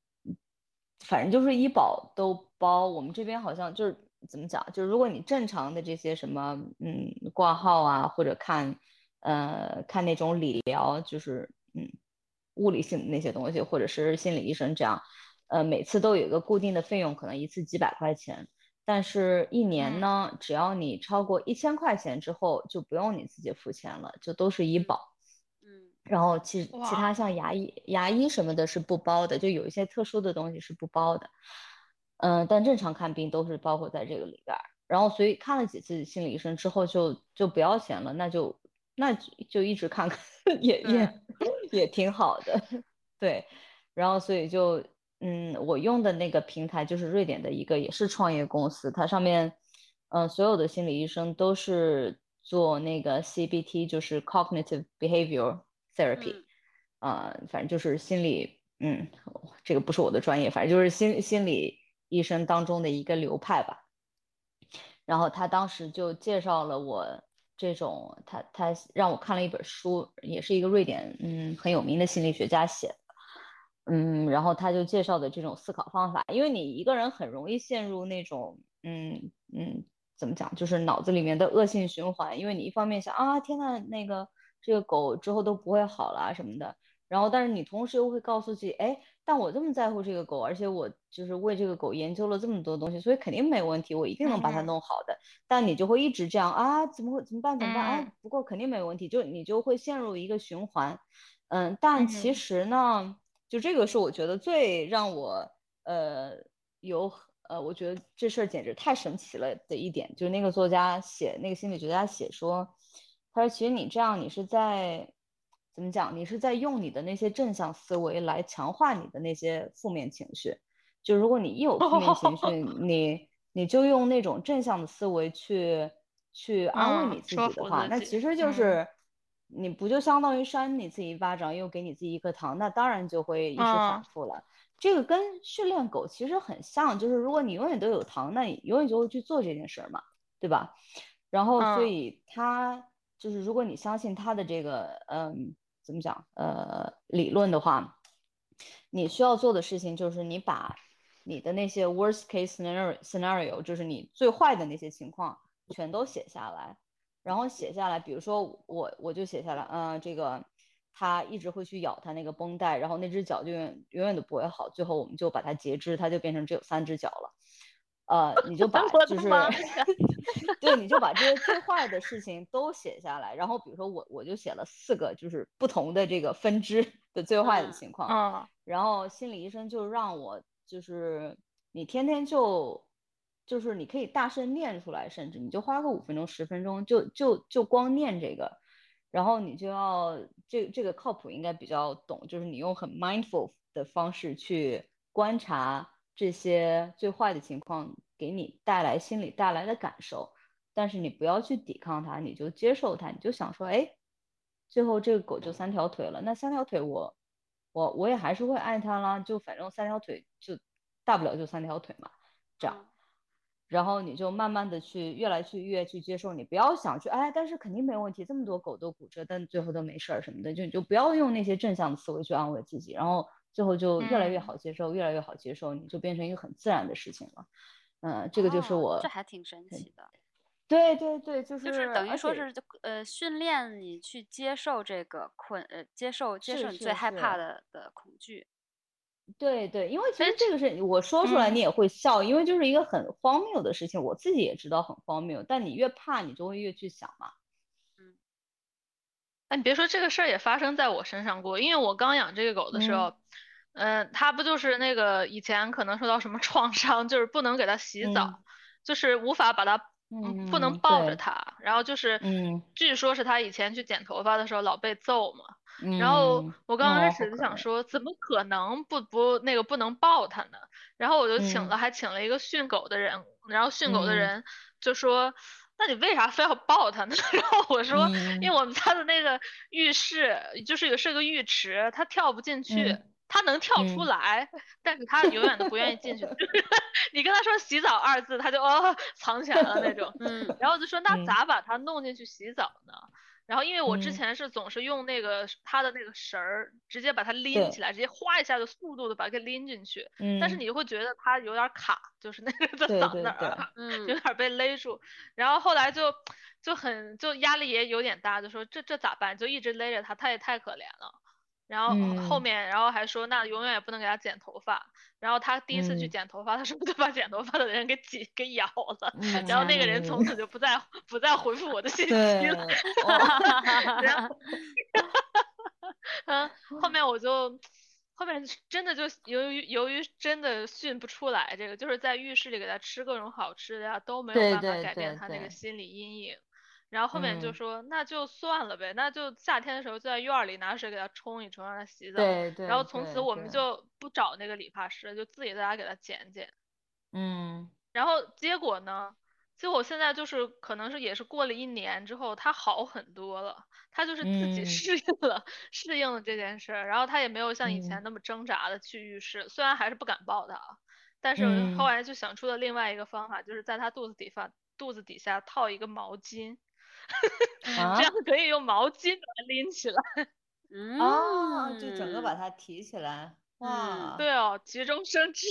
反正就是医保都包。我们这边好像就是怎么讲，就是如果你正常的这些什么，嗯，挂号啊，或者看，呃，看那种理疗，就是嗯，物理性的那些东西，或者是心理医生这样。呃，每次都有一个固定的费用，可能一次几百块钱，但是一年呢，只要你超过一千块钱之后，就不用你自己付钱了，就都是医保。嗯然后其其他像牙医、牙医什么的是不包的，就有一些特殊的东西是不包的。嗯，但正常看病都是包括在这个里边。然后所以看了几次心理医生之后就就不要钱了，那就那就一直看看 也也 也挺好的。对，然后所以就嗯，我用的那个平台就是瑞典的一个也是创业公司，它上面嗯所有的心理医生都是做那个 CBT，就是 Cognitive Behavior Therapy，啊，反正就是心理，嗯，这个不是我的专业，反正就是心心理医生当中的一个流派吧。然后他当时就介绍了我这种，他他让我看了一本书，也是一个瑞典嗯很有名的心理学家写的，嗯，然后他就介绍的这种思考方法，因为你一个人很容易陷入那种嗯嗯怎么讲，就是脑子里面的恶性循环，因为你一方面想啊天呐，那个这个狗之后都不会好了什么的，然后但是你同时又会告诉自己，哎。但我这么在乎这个狗，而且我就是为这个狗研究了这么多东西，所以肯定没问题，我一定能把它弄好的。但你就会一直这样啊？怎么会？怎么办？怎么办？哎，不过肯定没问题，就你就会陷入一个循环。嗯，但其实呢，就这个是我觉得最让我呃有呃，我觉得这事儿简直太神奇了的一点，就是那个作家写那个心理学家写说，他说其实你这样你是在。怎么讲？你是在用你的那些正向思维来强化你的那些负面情绪。就如果你一有负面情绪，你你就用那种正向的思维去去安慰你自己的话，那其实就是你不就相当于扇你自己一巴掌，又给你自己一颗糖，那当然就会一直反复了。这个跟训练狗其实很像，就是如果你永远都有糖，那你永远就会去做这件事儿嘛，对吧？然后所以他就是如果你相信他的这个嗯。怎么讲？呃，理论的话，你需要做的事情就是你把你的那些 worst case scenario scenario，就是你最坏的那些情况全都写下来，然后写下来。比如说我我就写下来，嗯，这个它一直会去咬它那个绷带，然后那只脚就永永远都不会好，最后我们就把它截肢，它就变成只有三只脚了。呃，你就 把就是，对，你就把这些最坏的事情都写下来，然后比如说我我就写了四个，就是不同的这个分支的最坏的情况，嗯，然后心理医生就让我就是你天天就就是你可以大声念出来，甚至你就花个五分钟十分钟就就就光念这个，然后你就要这这个靠谱应该比较懂，就是你用很 mindful 的方式去观察。这些最坏的情况给你带来心理带来的感受，但是你不要去抵抗它，你就接受它，你就想说，哎，最后这个狗就三条腿了，那三条腿我我我也还是会爱它啦，就反正三条腿就大不了就三条腿嘛，这样，然后你就慢慢的去越来去越去接受，你不要想去，哎，但是肯定没问题，这么多狗都骨折，但最后都没事儿什么的，就你就不要用那些正向的思维去安慰自己，然后。最后就越来越好接受，越来越好接受，你就变成一个很自然的事情了。嗯，这个就是我，这还挺神奇的。对对对，就是等于说是呃训练你去接受这个困呃接受接受你最害怕的的恐惧。对对，因为其实这个是我说出来你也会笑，因为就是一个很荒谬的事情，我自己也知道很荒谬，但你越怕你就会越去想嘛。嗯。哎，你别说这个事儿也发生在我身上过，因为我刚养这个狗的时候，嗯，它不就是那个以前可能受到什么 创伤，就是不能给它洗澡，就是无法把它，嗯，不能抱着它，然后就是，嗯，据说是他以前去剪头发的时候老被揍嘛，然后我刚开始就想说，怎么可能不不那个不能抱它呢？然后我就请了，还请了一个训狗的人，然后训狗的人就说。那你为啥非要抱它呢？然后我说，因为我们家的那个浴室就是有是个浴池，它跳不进去，它能跳出来，但是他永远都不愿意进去。你跟他说洗澡二字，他就哦藏起来了那种。嗯，然后就说那咋把它弄进去洗澡呢？然后，因为我之前是总是用那个他的那个绳儿，直接把它拎起来，直接哗一下的速度的把它给拎进去。嗯。但是你会觉得它有点卡，就是那个在嗓那儿，嗯，有点被勒住。然后后来就就很就压力也有点大，就说这这咋办？就一直勒着它，它也太可怜了。然后后面，然后还说那永远也不能给他剪头发。然后他第一次去剪头发，他是不是就把剪头发的人给挤给咬了？然后那个人从此就不再不再回复我的信息了。然后 嗯，后面我就。后面真的就由于由于真的训不出来，这个就是在浴室里给他吃各种好吃的呀，都没有办法改变他那个心理阴影。然后后面就说那就算了呗，那就夏天的时候就在院里拿水给它冲一冲，让它洗澡。对对。然后从此我们就不找那个理发师，就自己在家给它剪剪。嗯。然后结果呢？结果现在就是可能是也是过了一年之后，它好很多了。它就是自己 适应了，适应了这件事儿，然后它也没有像以前那么挣扎的去浴室，虽然还是不敢抱它，但是后来就想出了另外一个方法，就是在它肚子底下肚子底下套一个毛巾，这样可以用毛巾把它拎起来。哦，就整个把它提起来。哇。对哦，急中生智。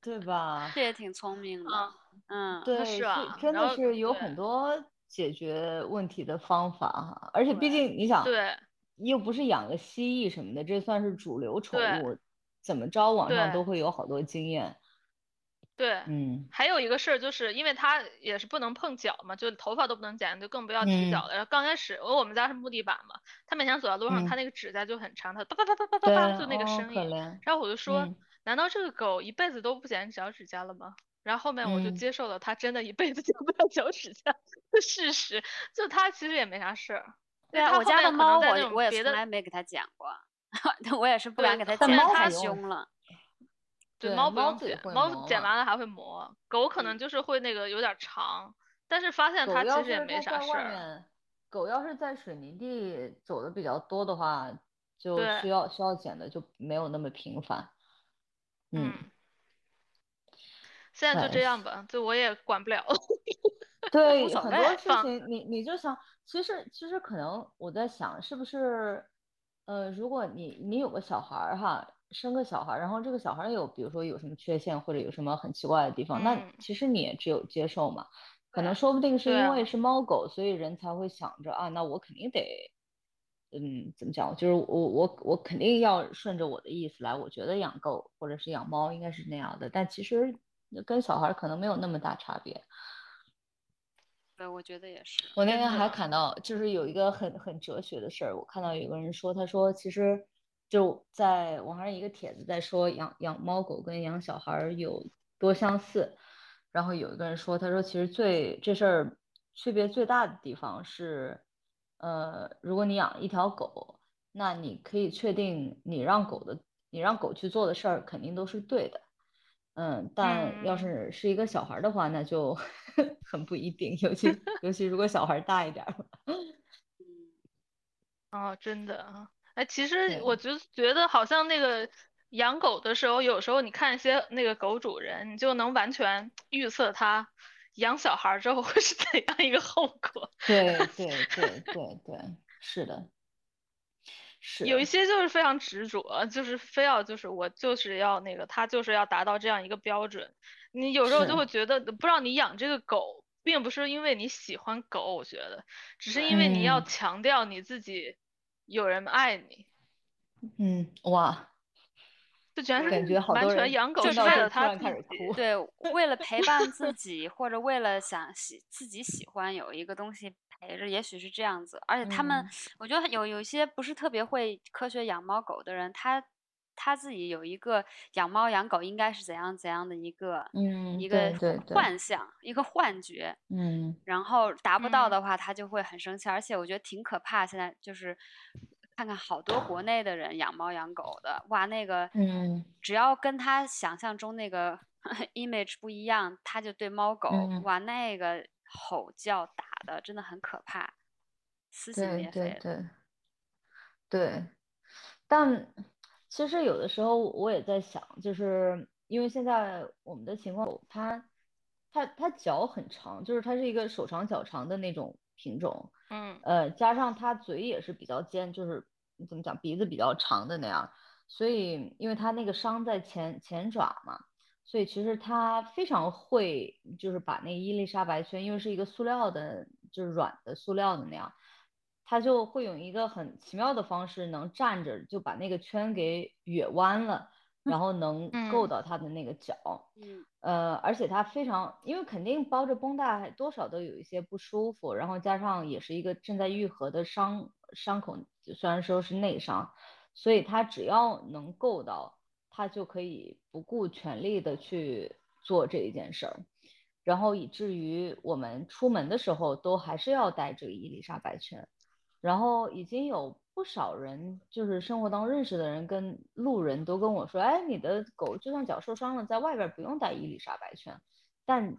对吧？这也挺聪明的。嗯，对，是真的是有很多解决问题的方法哈。而且毕竟你想，对，又不是养个蜥蜴什么的，这算是主流宠物，怎么着网上都会有好多经验。对，嗯，还有一个事儿，就是因为它也是不能碰脚嘛，就头发都不能剪，就更不要提脚了。然后刚开始，因为我们家是木地板嘛，他每天走在路上，他那个指甲就很长，他叭叭叭叭叭叭叭就那个声音。然后我就说，难道这个狗一辈子都不剪脚趾甲了吗？然后后面我就接受了它真的一辈子剪不了脚趾甲的事实，就它其实也没啥事儿。对啊，我家的猫我我也从来没给它剪过，我也是不敢给它剪，太凶了。对，猫不用剪，猫剪完了还会磨。狗可能就是会那个有点长，但是发现它其实也没啥事儿。狗要是在水泥地走的比较多的话，就需要需要剪的就没有那么频繁。嗯。现在就这样吧，就我也管不了。对，很多事情你你就想，其实其实可能我在想，是不是呃，如果你你有个小孩儿哈，生个小孩儿，然后这个小孩儿有比如说有什么缺陷或者有什么很奇怪的地方，那其实你也只有接受嘛。可能说不定是因为是猫狗，所以人才会想着啊，那我肯定得，嗯，怎么讲？就是我我我肯定要顺着我的意思来。我觉得养狗或者是养猫应该是那样的，但其实。跟小孩可能没有那么大差别，对，我觉得也是。我那天还看到，就是有一个很很哲学的事儿。我看到有个人说，他说其实就在网上一个帖子在说养养猫狗跟养小孩有多相似，然后有一个人说，他说其实最这事儿区别最大的地方是，呃，如果你养一条狗，那你可以确定你让狗的你让狗去做的事儿肯定都是对的。嗯，但要是是一个小孩的话，那就 很不一定，尤其尤其如果小孩大一点。嗯，哦，真的啊，哎，其实我就觉得好像那个养狗的时候，有时候你看一些那个狗主人，你就能完全预测他养小孩之后会是怎样一个后果。对 对对对对，是的。有一些就是非常执着，就是非要就是我就是要那个，他就是要达到这样一个标准。你有时候就会觉得，不知道你养这个狗，并不是因为你喜欢狗，我觉得，只是因为你要强调你自己有人爱你。嗯，哇，就全是感觉好完全养狗就是为了他自己，对，为了陪伴自己，或者为了想喜自己喜欢有一个东西。陪着，也许是这样子，而且他们，我觉得有有一些不是特别会科学养猫狗的人，他他自己有一个养猫养狗应该是怎样怎样的一个，嗯，一个幻想，一个幻觉，嗯，然后达不到的话，他就会很生气，而且我觉得挺可怕。现在就是看看好多国内的人养猫养狗的，哇，那个，嗯，只要跟他想象中那个 image 不一样，他就对猫狗，哇，那个。吼叫打的真的很可怕，撕心裂肺。对对对，对。但其实有的时候我也在想，就是因为现在我们的情况，它它它脚很长，就是它是一个手长脚长的那种品种。嗯。呃，加上它嘴也是比较尖，就是怎么讲，鼻子比较长的那样，所以因为它那个伤在前前爪嘛。所以其实它非常会，就是把那伊丽莎白圈，因为是一个塑料的，就是软的塑料的那样，它就会用一个很奇妙的方式，能站着就把那个圈给越弯了，然后能够到他的那个脚。嗯。呃，而且他非常，因为肯定包着绷带，多少都有一些不舒服，然后加上也是一个正在愈合的伤伤口，虽然说是内伤，所以他只要能够到，他就可以不顾全力的去做这一件事儿，然后以至于我们出门的时候都还是要带这个伊丽莎白圈，然后已经有不少人就是生活当中认识的人跟路人都跟我说，哎，你的狗就算脚受伤了，在外边不用带伊丽莎白圈，但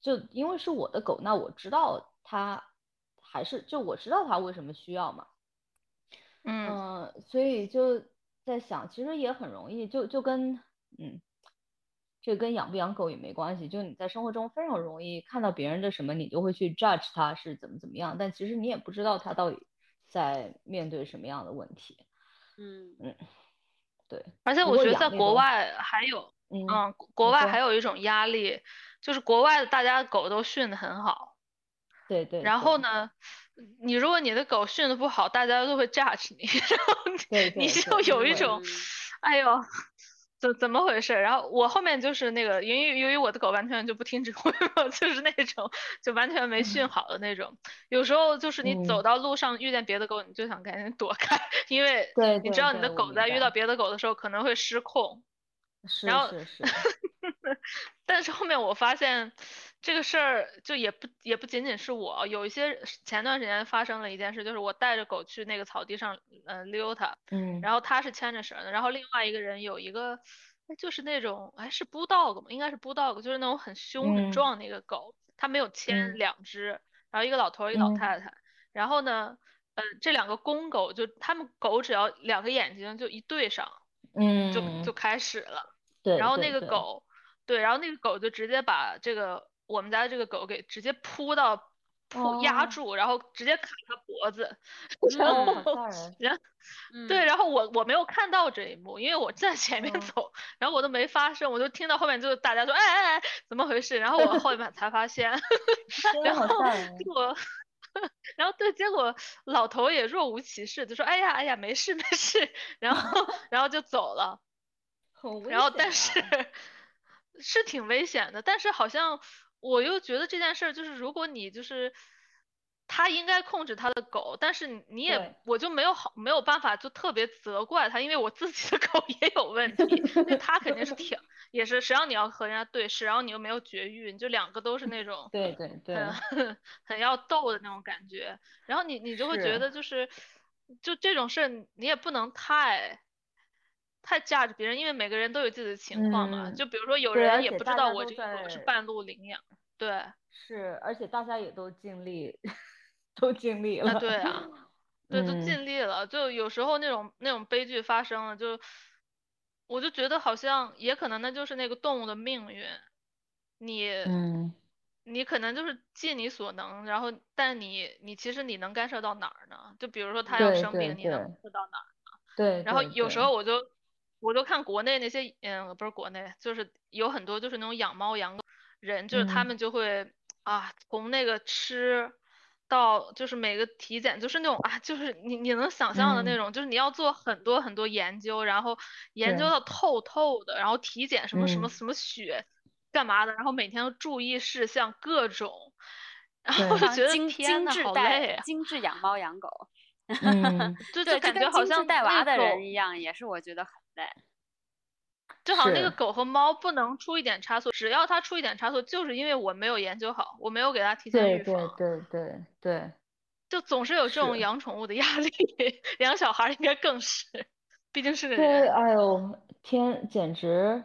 就因为是我的狗，那我知道它还是就我知道它为什么需要嘛。嗯，所以就在想，其实也很容易，就就跟嗯，这跟养不养狗也没关系，就你在生活中非常容易看到别人的什么，你就会去 judge 他是怎么怎么样，但其实你也不知道他到底在面对什么样的问题。嗯嗯，对。而且我觉得在国外还有，嗯，国外还有一种压力，就是国外的大家狗都训得很好。对对。然后呢？你如果你的狗训得不好，大家都会 judge 你，然后你就有一种，哎呦，怎怎么回事？然后我后面就是那个，由于由于我的狗完全就不听指挥嘛，就是那种就完全没训好的那种。有时候就是你走到路上遇见别的狗，你就想赶紧躲开，因为你知道你的狗在遇到别的狗的时候可能会失控。然后，但是后面我发现。这个事儿就也不也不仅仅是我，有一些前段时间发生了一件事，就是我带着狗去那个草地上，嗯，溜它，嗯，然后它是牵着绳的，然后另外一个人有一个，就是那种，哎，是 bulldog 吗？应该是 bulldog，就是那种很凶很壮的一个狗，它没有牵两只，然后一个老头一个老太太，然后呢，呃，这两个公狗就他们狗只要两个眼睛就一对上，嗯，就就开始了，对，然后那个狗，对，然后那个狗就直接把这个。我们家的这个狗给直接扑到扑压住，然后直接卡它脖子，然后 然 对，然后我我没有看到这一幕，因为我在前面走，然后我都没发声，我就听到后面就大家说哎哎哎怎么回事，然后我后面才发现，然后结果然后对，结果老头也若无其事，就说哎呀哎呀没事没事，然后然后就走了，然后但是是挺危险的，但是好像。我又觉得这件事儿就是，如果你就是他应该控制他的狗，但是你也我就没有好没有办法就特别责怪他，因为我自己的狗也有问题，那他肯定是挺 也是谁让你要和人家对视，然后你又没有绝育，你就两个都是那种对对对。很 很要斗的那种感觉，然后你你就会觉得就是就这种事儿你也不能太。太架着别人，因为每个人都有自己的情况嘛。就比如说，有人也不知道我这个是半路领养，对。是，而且大家也都尽力，都尽力了。对啊，对，都尽力了。就有时候那种那种悲剧发生了，就我就觉得好像也可能那就是那个动物的命运。你，你可能就是尽你所能，然后，但你你其实你能干涉到哪儿呢？就比如说它要生病，你能干涉到哪儿呢？对。然后有时候我就。我就看国内那些，嗯，不是国内，就是有很多就是那种养猫养狗人，就是他们就会啊，从那个吃到就是每个体检，就是那种啊，就是你你能想象的那种，就是你要做很多很多研究，然后研究到透透的，然后体检什么什么什么血干嘛的，然后每天都注意事项各种，然后就觉得天呐，好累啊！精致养猫养狗 嗯，就就感觉好像带娃的人一样，也是我觉得很。对，正好那个狗和猫不能出一点差错，只要它出一点差错，就是因为我没有研究好，我没有给它提前预防。对对对对，就总是有这种养宠物的压力，养小孩应该更是，毕竟是个人。对，哎呦天，简直，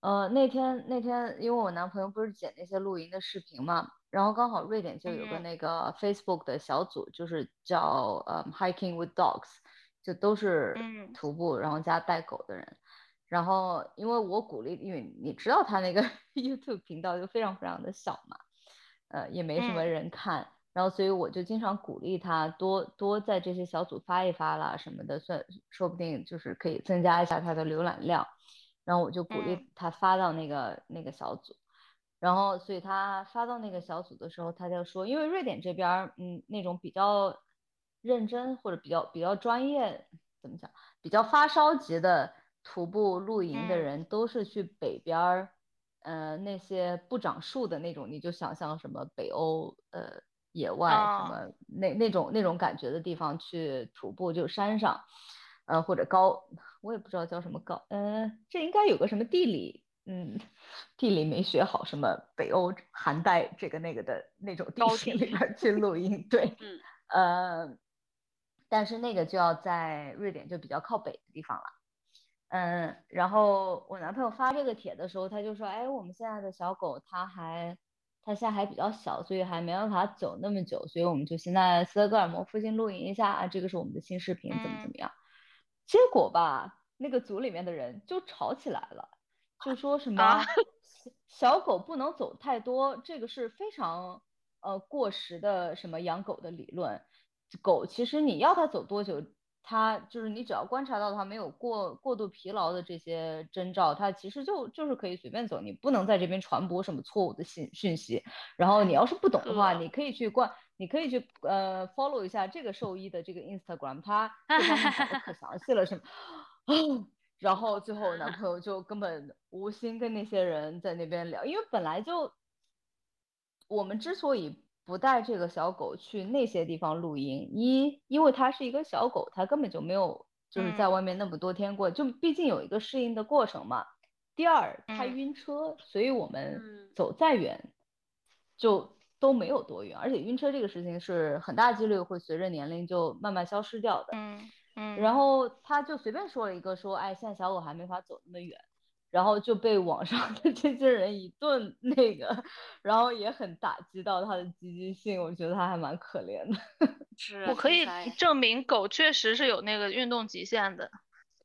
呃，那天那天，因为我男朋友不是剪那些露营的视频嘛，然后刚好瑞典就有个那个 Facebook 的小组，就是叫呃 Hiking with Dogs。就都是徒步，然后加带狗的人，然后因为我鼓励，因为你知道他那个 YouTube 频道就非常非常的小嘛，呃，也没什么人看，然后所以我就经常鼓励他多多在这些小组发一发啦什么的，算说不定就是可以增加一下他的浏览量，然后我就鼓励他发到那个那个小组，然后所以他发到那个小组的时候，他就说，因为瑞典这边嗯那种比较。认真或者比较比较专业，怎么讲？比较发烧级的徒步露营的人，都是去北边儿，呃，那些不长树的那种，你就想象什么北欧，呃，野外什么那那种那种感觉的地方去徒步，就山上，呃或者高，我也不知道叫什么高，嗯，这应该有个什么地理，嗯，地理没学好，什么北欧寒带这个那个的那种地形里边去露营，对，嗯，呃，但是那个就要在瑞典就比较靠北的地方了，嗯，然后我男朋友发这个帖的时候，他就说，哎，我们现在的小狗它还。它现在还比较小，所以还没办法走那么久，所以我们就先在斯德哥尔摩附近露营一下啊。这个是我们的新视频，怎么怎么样？结果吧，那个组里面的人就吵起来了，就说什么小狗不能走太多，这个是非常呃过时的什么养狗的理论。狗其实你要它走多久？它就是你只要观察到它没有过过度疲劳的这些征兆，它其实就就是可以随便走，你不能在这边传播什么错误的信讯息。然后你要是不懂的话，你可以去关，你可以去呃 follow 一下这个兽医的这个 Instagram，他 可详细了，什么。然后最后我男朋友就根本无心跟那些人在那边聊，因为本来就我们之所以。不带这个小狗去那些地方露营，一因为它是一个小狗，它根本就没有就是在外面那么多天过，就毕竟有一个适应的过程嘛。第二，它晕车，所以我们走再远就都没有多远，而且晕车这个事情是很大几率会随着年龄就慢慢消失掉的。嗯嗯。然后他就随便说了一个说，哎，现在小狗还没法走那么远。然后就被网上的这些人一顿 那个，然后也很打击到他的积极性，我觉得他还蛮可怜的。是，我可以证明狗确实是有那个运动极限的，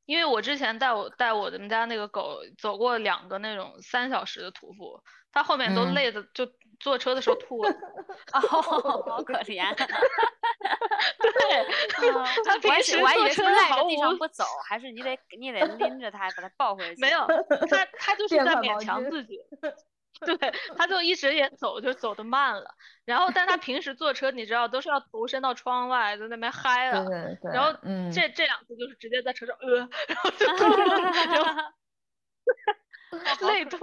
因为我之前带我带我们家那个狗走过两个那种三小时的徒步，它后面都累的就。坐车的时候吐了，哦，好可怜。对，他平时我还以为是赖在地上不走，还是你得你得 拎着他把他抱回去。没有，他他就是在勉强自己。对，他就一直也走，就走的慢了。然后，但他平时坐车，你知道都是要头伸到窗外，在那边嗨了。对对。然后，这这两次就是直接在车上呃，然后就累吐。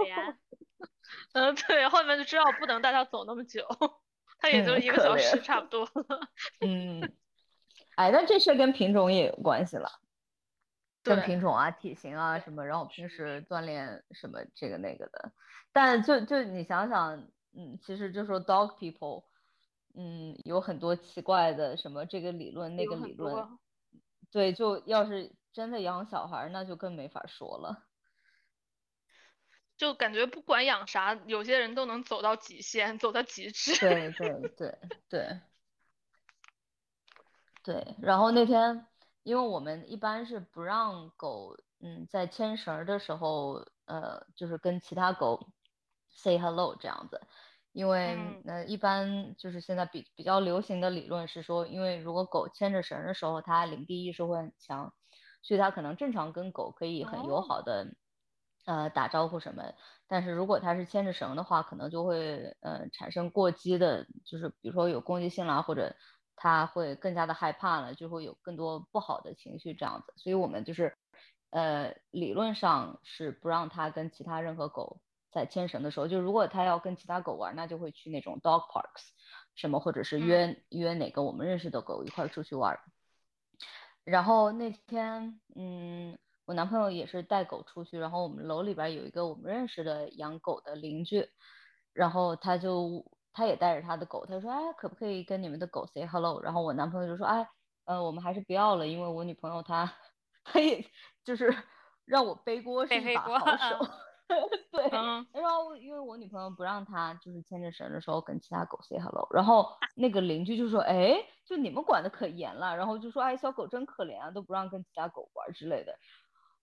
嗯，对，后面就知道不能带他走那么久，他也就一个小时差不多。嗯，哎，那这事跟品种也有关系了，跟品种啊、体型啊什么，然后平时锻炼什么这个那个的。但就就你想想，嗯，其实就说 dog people，嗯，有很多奇怪的什么这个理论那个理论，对，就要是真的养小孩，那就更没法说了。就感觉不管养啥，有些人都能走到极限，走到极致。对对 对对对。然后那天，因为我们一般是不让狗，嗯，在牵绳的时候，呃，就是跟其他狗 say hello 这样子，因为呃，一般就是现在比比较流行的理论是说，因为如果狗牵着绳的时候，它领地意识会很强，所以它可能正常跟狗可以很友好的。呃，打招呼什么？但是如果它是牵着绳的话，可能就会呃产生过激的，就是比如说有攻击性啦，或者它会更加的害怕了，就会有更多不好的情绪这样子。所以我们就是呃理论上是不让他跟其他任何狗在牵绳的时候，就如果他要跟其他狗玩，那就会去那种 dog parks 什么，或者是约约哪个我们认识的狗一块出去玩。然后那天嗯。我男朋友也是带狗出去，然后我们楼里边有一个我们认识的养狗的邻居，然后他就他也带着他的狗，他说哎，可不可以跟你们的狗 say hello？然后我男朋友就说哎，呃，我们还是不要了，因为我女朋友她，她也就是让我背锅是一把好手。对，然后因为我女朋友不让他就是牵着绳的时候跟其他狗 say hello，然后那个邻居就说，哎，就你们管的可严了，然后就说，哎，小狗真可怜啊，都不让跟其他狗玩之类的。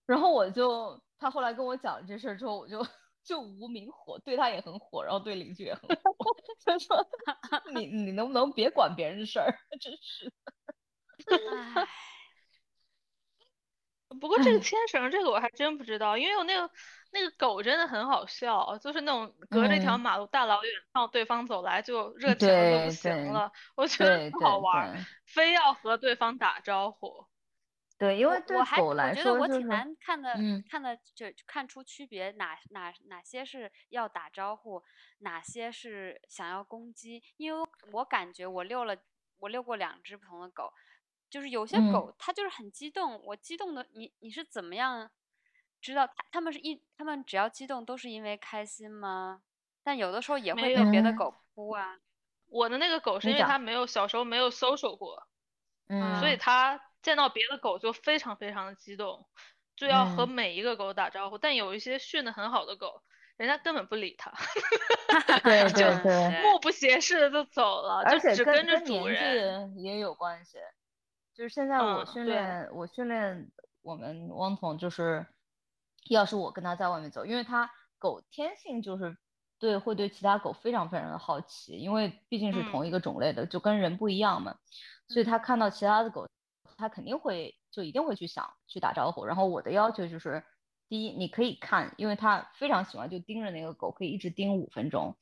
然后我就，他后来跟我讲这事儿之后，我就就无名火，对他也很火，然后对邻居也很火，他说 你你能不能别管别人的事儿，真是。不过这个牵绳这个我还真不知道，因为我那个那个狗真的很好笑，就是那种隔着一条马路大老远看到对方走来就热情的不行了，我觉得不好玩，非要和对方打招呼。对，因为对我还狗来我觉得我挺难看的，嗯看的就看出区别哪哪哪些是要打招呼，哪些是想要攻击。因为我我感觉我遛了我遛过两只不同的狗，就是有些嗯狗它就是很激动，我激动的你你是怎么样知道它它们是一它们只要激动都是因为开心吗？但有的时候也会被别的狗扑啊。我的那个狗是因为它没有小时候没有 social 过，嗯，所以它见到别的狗就非常非常的激动，就要和嗯每一个狗打招呼。但有一些训得很好的狗，人家根本不理它，对 就对对，目不斜视的就走了，而且跟就只跟着主人。也有关系。就是现在我训练，我训练我们汪总，就是要是我跟他在外面走，因为他狗天性就是对会对其他狗非常非常的好奇，因为毕竟是同嗯一个种类的，就跟人不一样嘛，所以他看到其他的狗，他肯定会就一定会去想去打招呼。然后我的要求就是，第一你可以看，因为他非常喜欢就盯着那个狗，可以一直盯五分钟，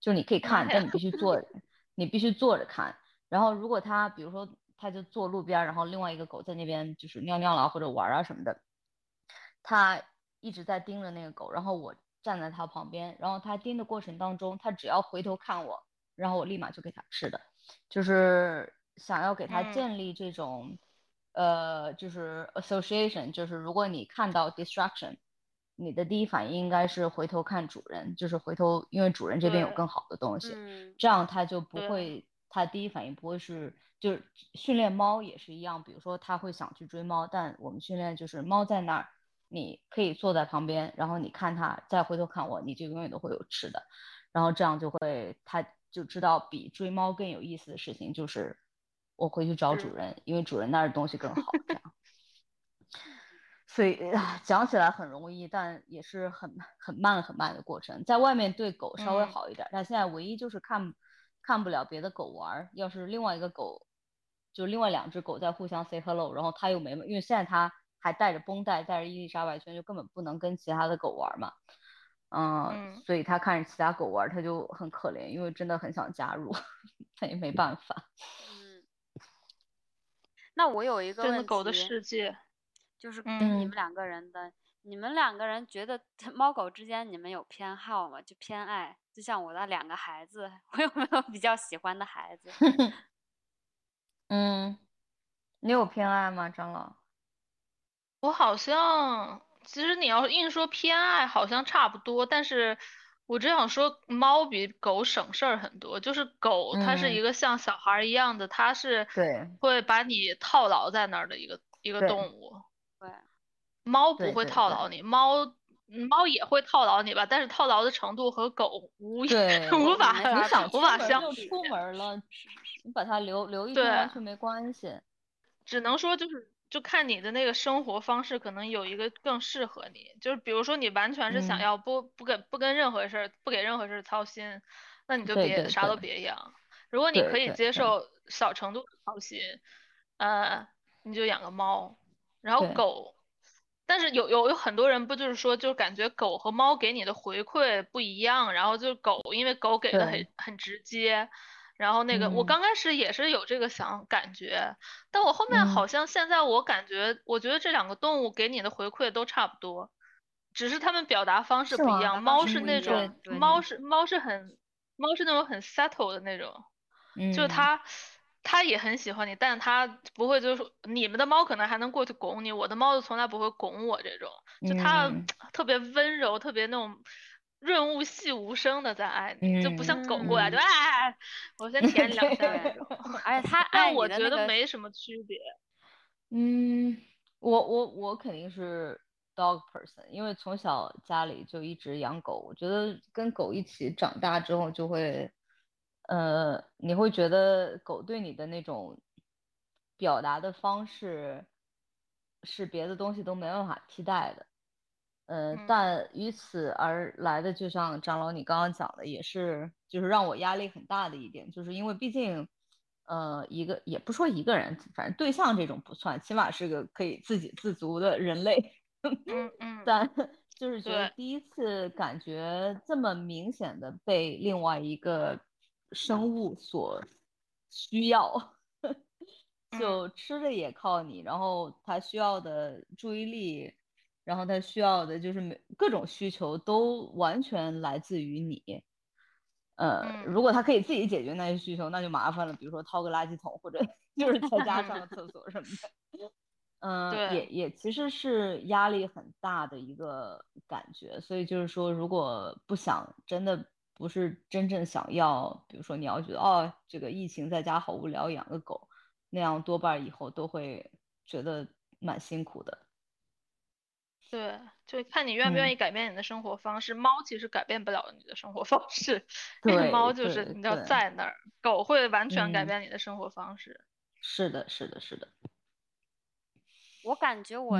就你可以看，但你必须坐，你必须坐着看。然后如果他比如说他就坐路边儿，然后另外一个狗在那边就是尿尿了或者玩儿啊什么的，他一直在盯着那个狗，然后我站在他旁边，然后他盯的过程当中，他只要回头看我，然后我立马就给他吃的，就是想要给他嗯建立这种，呃，就是 association，就是如果你看到 destruction，你的第一反应应该是回头看主人，就是回头，因为主人这边有更好的东西，嗯这样它就不会，它第一反应不会是，就是训练猫也是一样，比如说它会想去追猫，但我们训练就是猫在那儿，你可以坐在旁边，然后你看它，再回头看我，你就永远都会有吃的，然后这样就会，他就知道比追猫更有意思的事情就是我回去找主是人，因为主人那儿的东西更好，这样。所以讲起来很容易，但也是很很慢很慢的过程。在外面对狗稍微嗯好一点，但现在唯一就是看看不了别的狗玩儿。要是另外一个狗，就另外两只狗在互相 say hello，然后它又没，因为现在它还带着绷带，带着伊丽莎白圈，就根本不能跟其他的狗玩儿嘛。嗯，嗯所以他看着其他狗玩儿，它就很可怜，因为真的很想加入，但也没办法。嗯。那我有一个问真的狗的题世界，就是跟你们两个人的，你们两个人觉得 猫狗之间你们有偏好吗？就偏爱，就像我的两个孩子，我有没有比较喜欢的孩子？嗯，你有偏爱吗，张老？我好像其实你要硬说偏爱，好像差不多，但是我只想说，猫比狗省事儿很多。就是狗，它是嗯一个像小孩儿一样的，它是对会把你套牢在那儿的一个一个动物。对，猫不会套牢你，猫嗯猫也会套牢你吧，但是套牢的程度和狗无对 无法没法你想比无法出门相出门了，你把它留留一天对完全没关系。只能说就是就看你的那个生活方式，可能有一个更适合你。就是比如说你完全是想嗯要不不跟不跟任何事儿不给任何事儿操心，那你就别啥都别养。如果你可以接受小程度的操心，呃，你就养个猫。然后狗，但是有有有很多人不就是说，就感觉狗和猫给你的回馈不一样，然后就狗因为狗给的很很直接。然后那个，我嗯。刚开始也是有这个想感觉，但我后面好嗯。像现在我感觉，我觉得这两个动物给你的回馈都差不多，只是它们表达方式不一样。猫是那种，猫是猫是很，猫是那种很 settle 的那种，就是嗯。它，它也很喜欢你，但是它不会就是说你们的猫可能还能过去拱你，我的猫就从来不会拱我这种，就它嗯。特别温柔，特别那种润物细无声的在爱你，就不像狗过来就哎哎，我先舔你两下那对种。而且他 爱但我觉得没什么区别。嗯，我我我肯定是 dog person，因为从小家里就一直养狗，我觉得跟狗一起长大之后就会，呃，你会觉得狗对你的那种表达的方式是别的东西都没办法替代的。呃，嗯。但与此而来的，就像张老你刚刚讲的，也是就是让我压力很大的一点，就是因为毕竟，呃，一个也不说一个人，反正对象这种不算，起码是个可以自给自足的人类。嗯 嗯，但就是觉得第一次感觉这么明显的被另外一个生物所需要，就吃的也靠你，然后他需要的注意力，然后他需要的就是每各种需求都完全来自于你。呃，如果他可以自己解决那些需求，那就麻烦了，比如说掏个垃圾桶，或者就是在家上个厕所什么的。嗯，也也其实是压力很大的一个感觉，所以就是说，如果不想真的不是真正想要，比如说你要觉得哦，这个疫情在家好无聊，养个狗，那样多半以后都会觉得蛮辛苦的。对，就看你愿不愿意改变你的生活方式。猫其实改变不了你的生活方式，猫就是你要在那儿，狗会完全改变你的生活方式。是的，是的，是的。我感觉我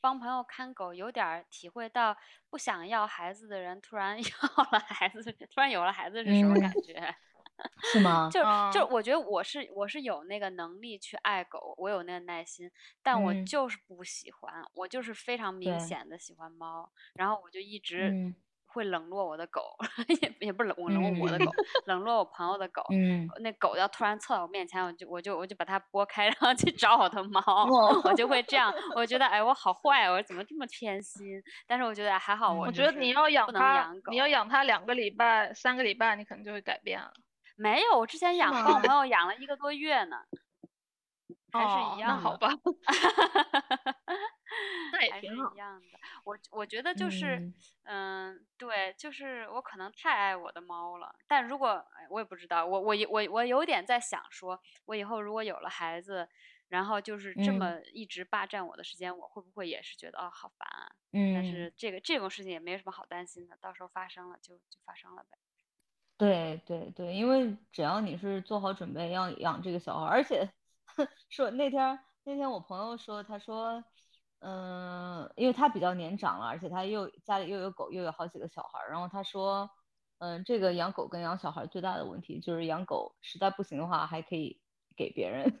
帮朋友看狗，有点体会到不想要孩子的人突然 要了孩子，突然有了孩子是什么感觉？是吗？就就我觉得我是我是有那个能力去爱狗，我有那个耐心，但我就是不喜欢，我就是非常明显的喜欢猫，然后我就一直。会冷落我的狗，也也不是冷冷落我的狗，冷落我朋友的狗。嗯，那狗要突然凑到我面前，我就我就我就把它拨开，然后去找我的猫。我就会这样，我觉得哎，我好坏，我怎么这么偏心？但是我觉得还好，我觉得你要养它，你要养它两个礼拜、三个礼拜，你可能就会改变了。没有，我之前养帮我朋 友养了一个多月呢，还是一样。好吧。那也挺一样的，我我觉得就是，嗯，对，就是我可能太爱我的猫了。但如果我也不知道，我我我我有点在想，说我以后如果有了孩子，然后就是这么一直霸占我的时间，我会不会也是觉得哦好烦？嗯，但是这个这种事情也没什么好担心的，到时候发生了就就发生了呗。对对对，因为只要你是做好准备要养这个小孩，而且 说那天那天我朋友说，他说。嗯，因为他比较年长了，而且他又家里又有狗，又有好几个小孩。然后他说，嗯，这个养狗跟养小孩最大的问题就是养狗实在不行的话还可以给别人。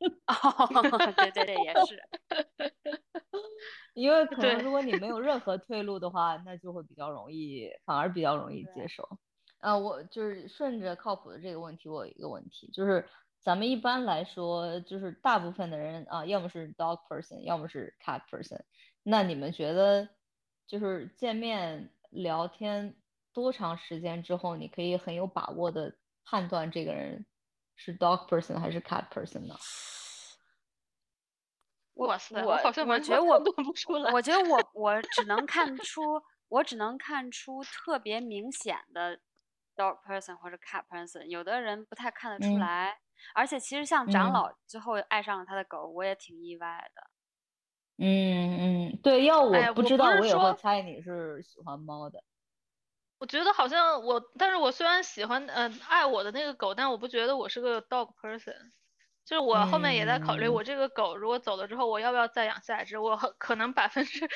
对对对，也是。因为可能如果你没有任何退路的话，那就会比较容易，反而比较容易接受。呃，我就是顺着靠谱的这个问题，我有一个问题就是。咱们一般来说，就是大部分的人啊，要么是 dog person，要么是 cat person。那你们觉得，就是见面聊天多长时间之后，你可以很有把握的判断这个人是 dog person 还是 cat person 呢？哇塞，我好像我觉得我不出来。我觉得我我只能看出，我只能看出特别明显的 dog person 或者 cat person，有的人不太看得出来。而且其实像长老之后爱上了他的狗，我也挺意外的。嗯嗯，对，要我不知道，我也会猜你是喜欢猫的。我觉得好像我，但是我虽然喜欢，呃，爱我的那个狗，但我不觉得我是个 dog person。就是我后面也在考虑，我这个狗如果走了之后，我要不要再养下一只？我可能百分之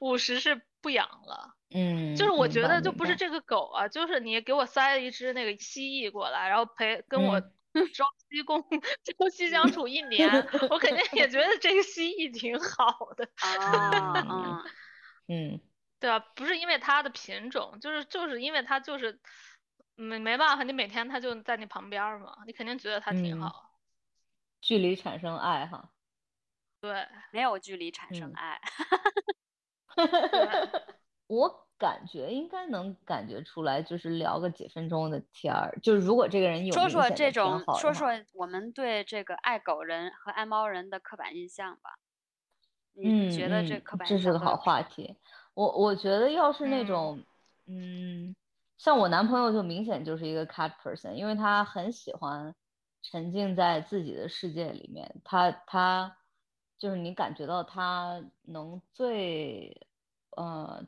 五十是不养了。嗯，就是我觉得就不是这个狗啊，就是你给我塞了一只那个蜥蜴过来，然后陪跟我。朝夕共朝夕相处一年，我肯定也觉得这个蜥蜴挺好的啊。嗯，对啊，不是因为它的品种，就是就是因为它就是没没办法，你每天它就在你旁边嘛，你肯定觉得它挺好。距离产生爱哈？对，没有距离产生爱。我。感觉应该能感觉出来，就是聊个几分钟的天儿，就是如果这个人有说说这种，说说我们对这个爱狗人和爱猫人的刻板印象吧。嗯，觉得这刻板这是个好话题。我我觉得要是那种，嗯，像我男朋友就明显就是一个 cat person，因为他很喜欢沉浸在自己的世界里面，他他就是你感觉到他能最，呃。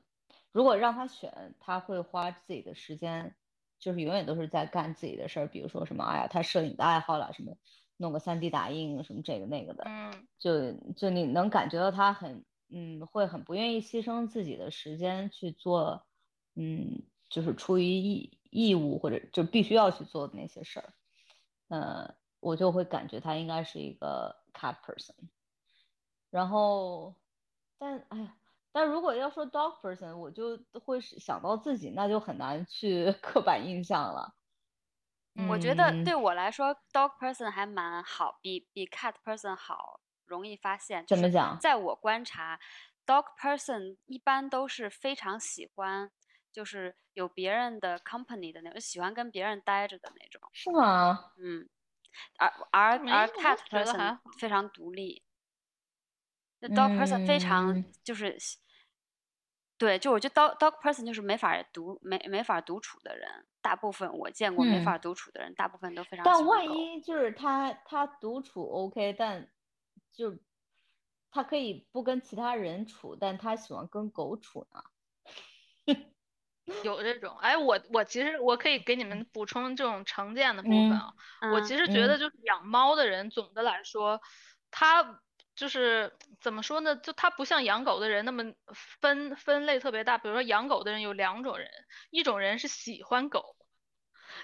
如果让他选，他会花自己的时间，就是永远都是在干自己的事儿，比如说什么，哎呀，他摄影的爱好啦，什么弄个三 D 打印，什么这个那个的，嗯，就就你能感觉到他很，嗯，会很不愿意牺牲自己的时间去做，嗯，就是出于义义务或者就必须要去做的那些事儿，呃，我就会感觉他应该是一个 cat person，然后，但哎呀。但如果要说 dog person，我就会想到自己，那就很难去 刻板印象了。我觉得嗯对我来说，dog person 还蛮好，比比 cat person 好，容易发现。怎么讲在我观察，dog person 一般都是非常喜欢，就是有别人的 company 的那种，喜欢跟别人待着的那种。是吗？嗯，而而而 cat 觉得还 person 非常独立，那 dog person 非常嗯就是喜，对，就我觉得 dog dog person 就是没法独没没法独处的人，大部分我见过没嗯法独处的人，大部分都非常但万一就是他他独处 OK，但就他可以不跟其他人处，但他喜欢跟狗处呢。有这种，哎，我我其实我可以给你们补充这种成见的部分嗯啊。我嗯其实觉得嗯就是养猫的人，总的来说，他就是怎么说呢？就他不像养狗的人那么分分类特别大。比如说养狗的人有两种人，一种人是喜欢狗，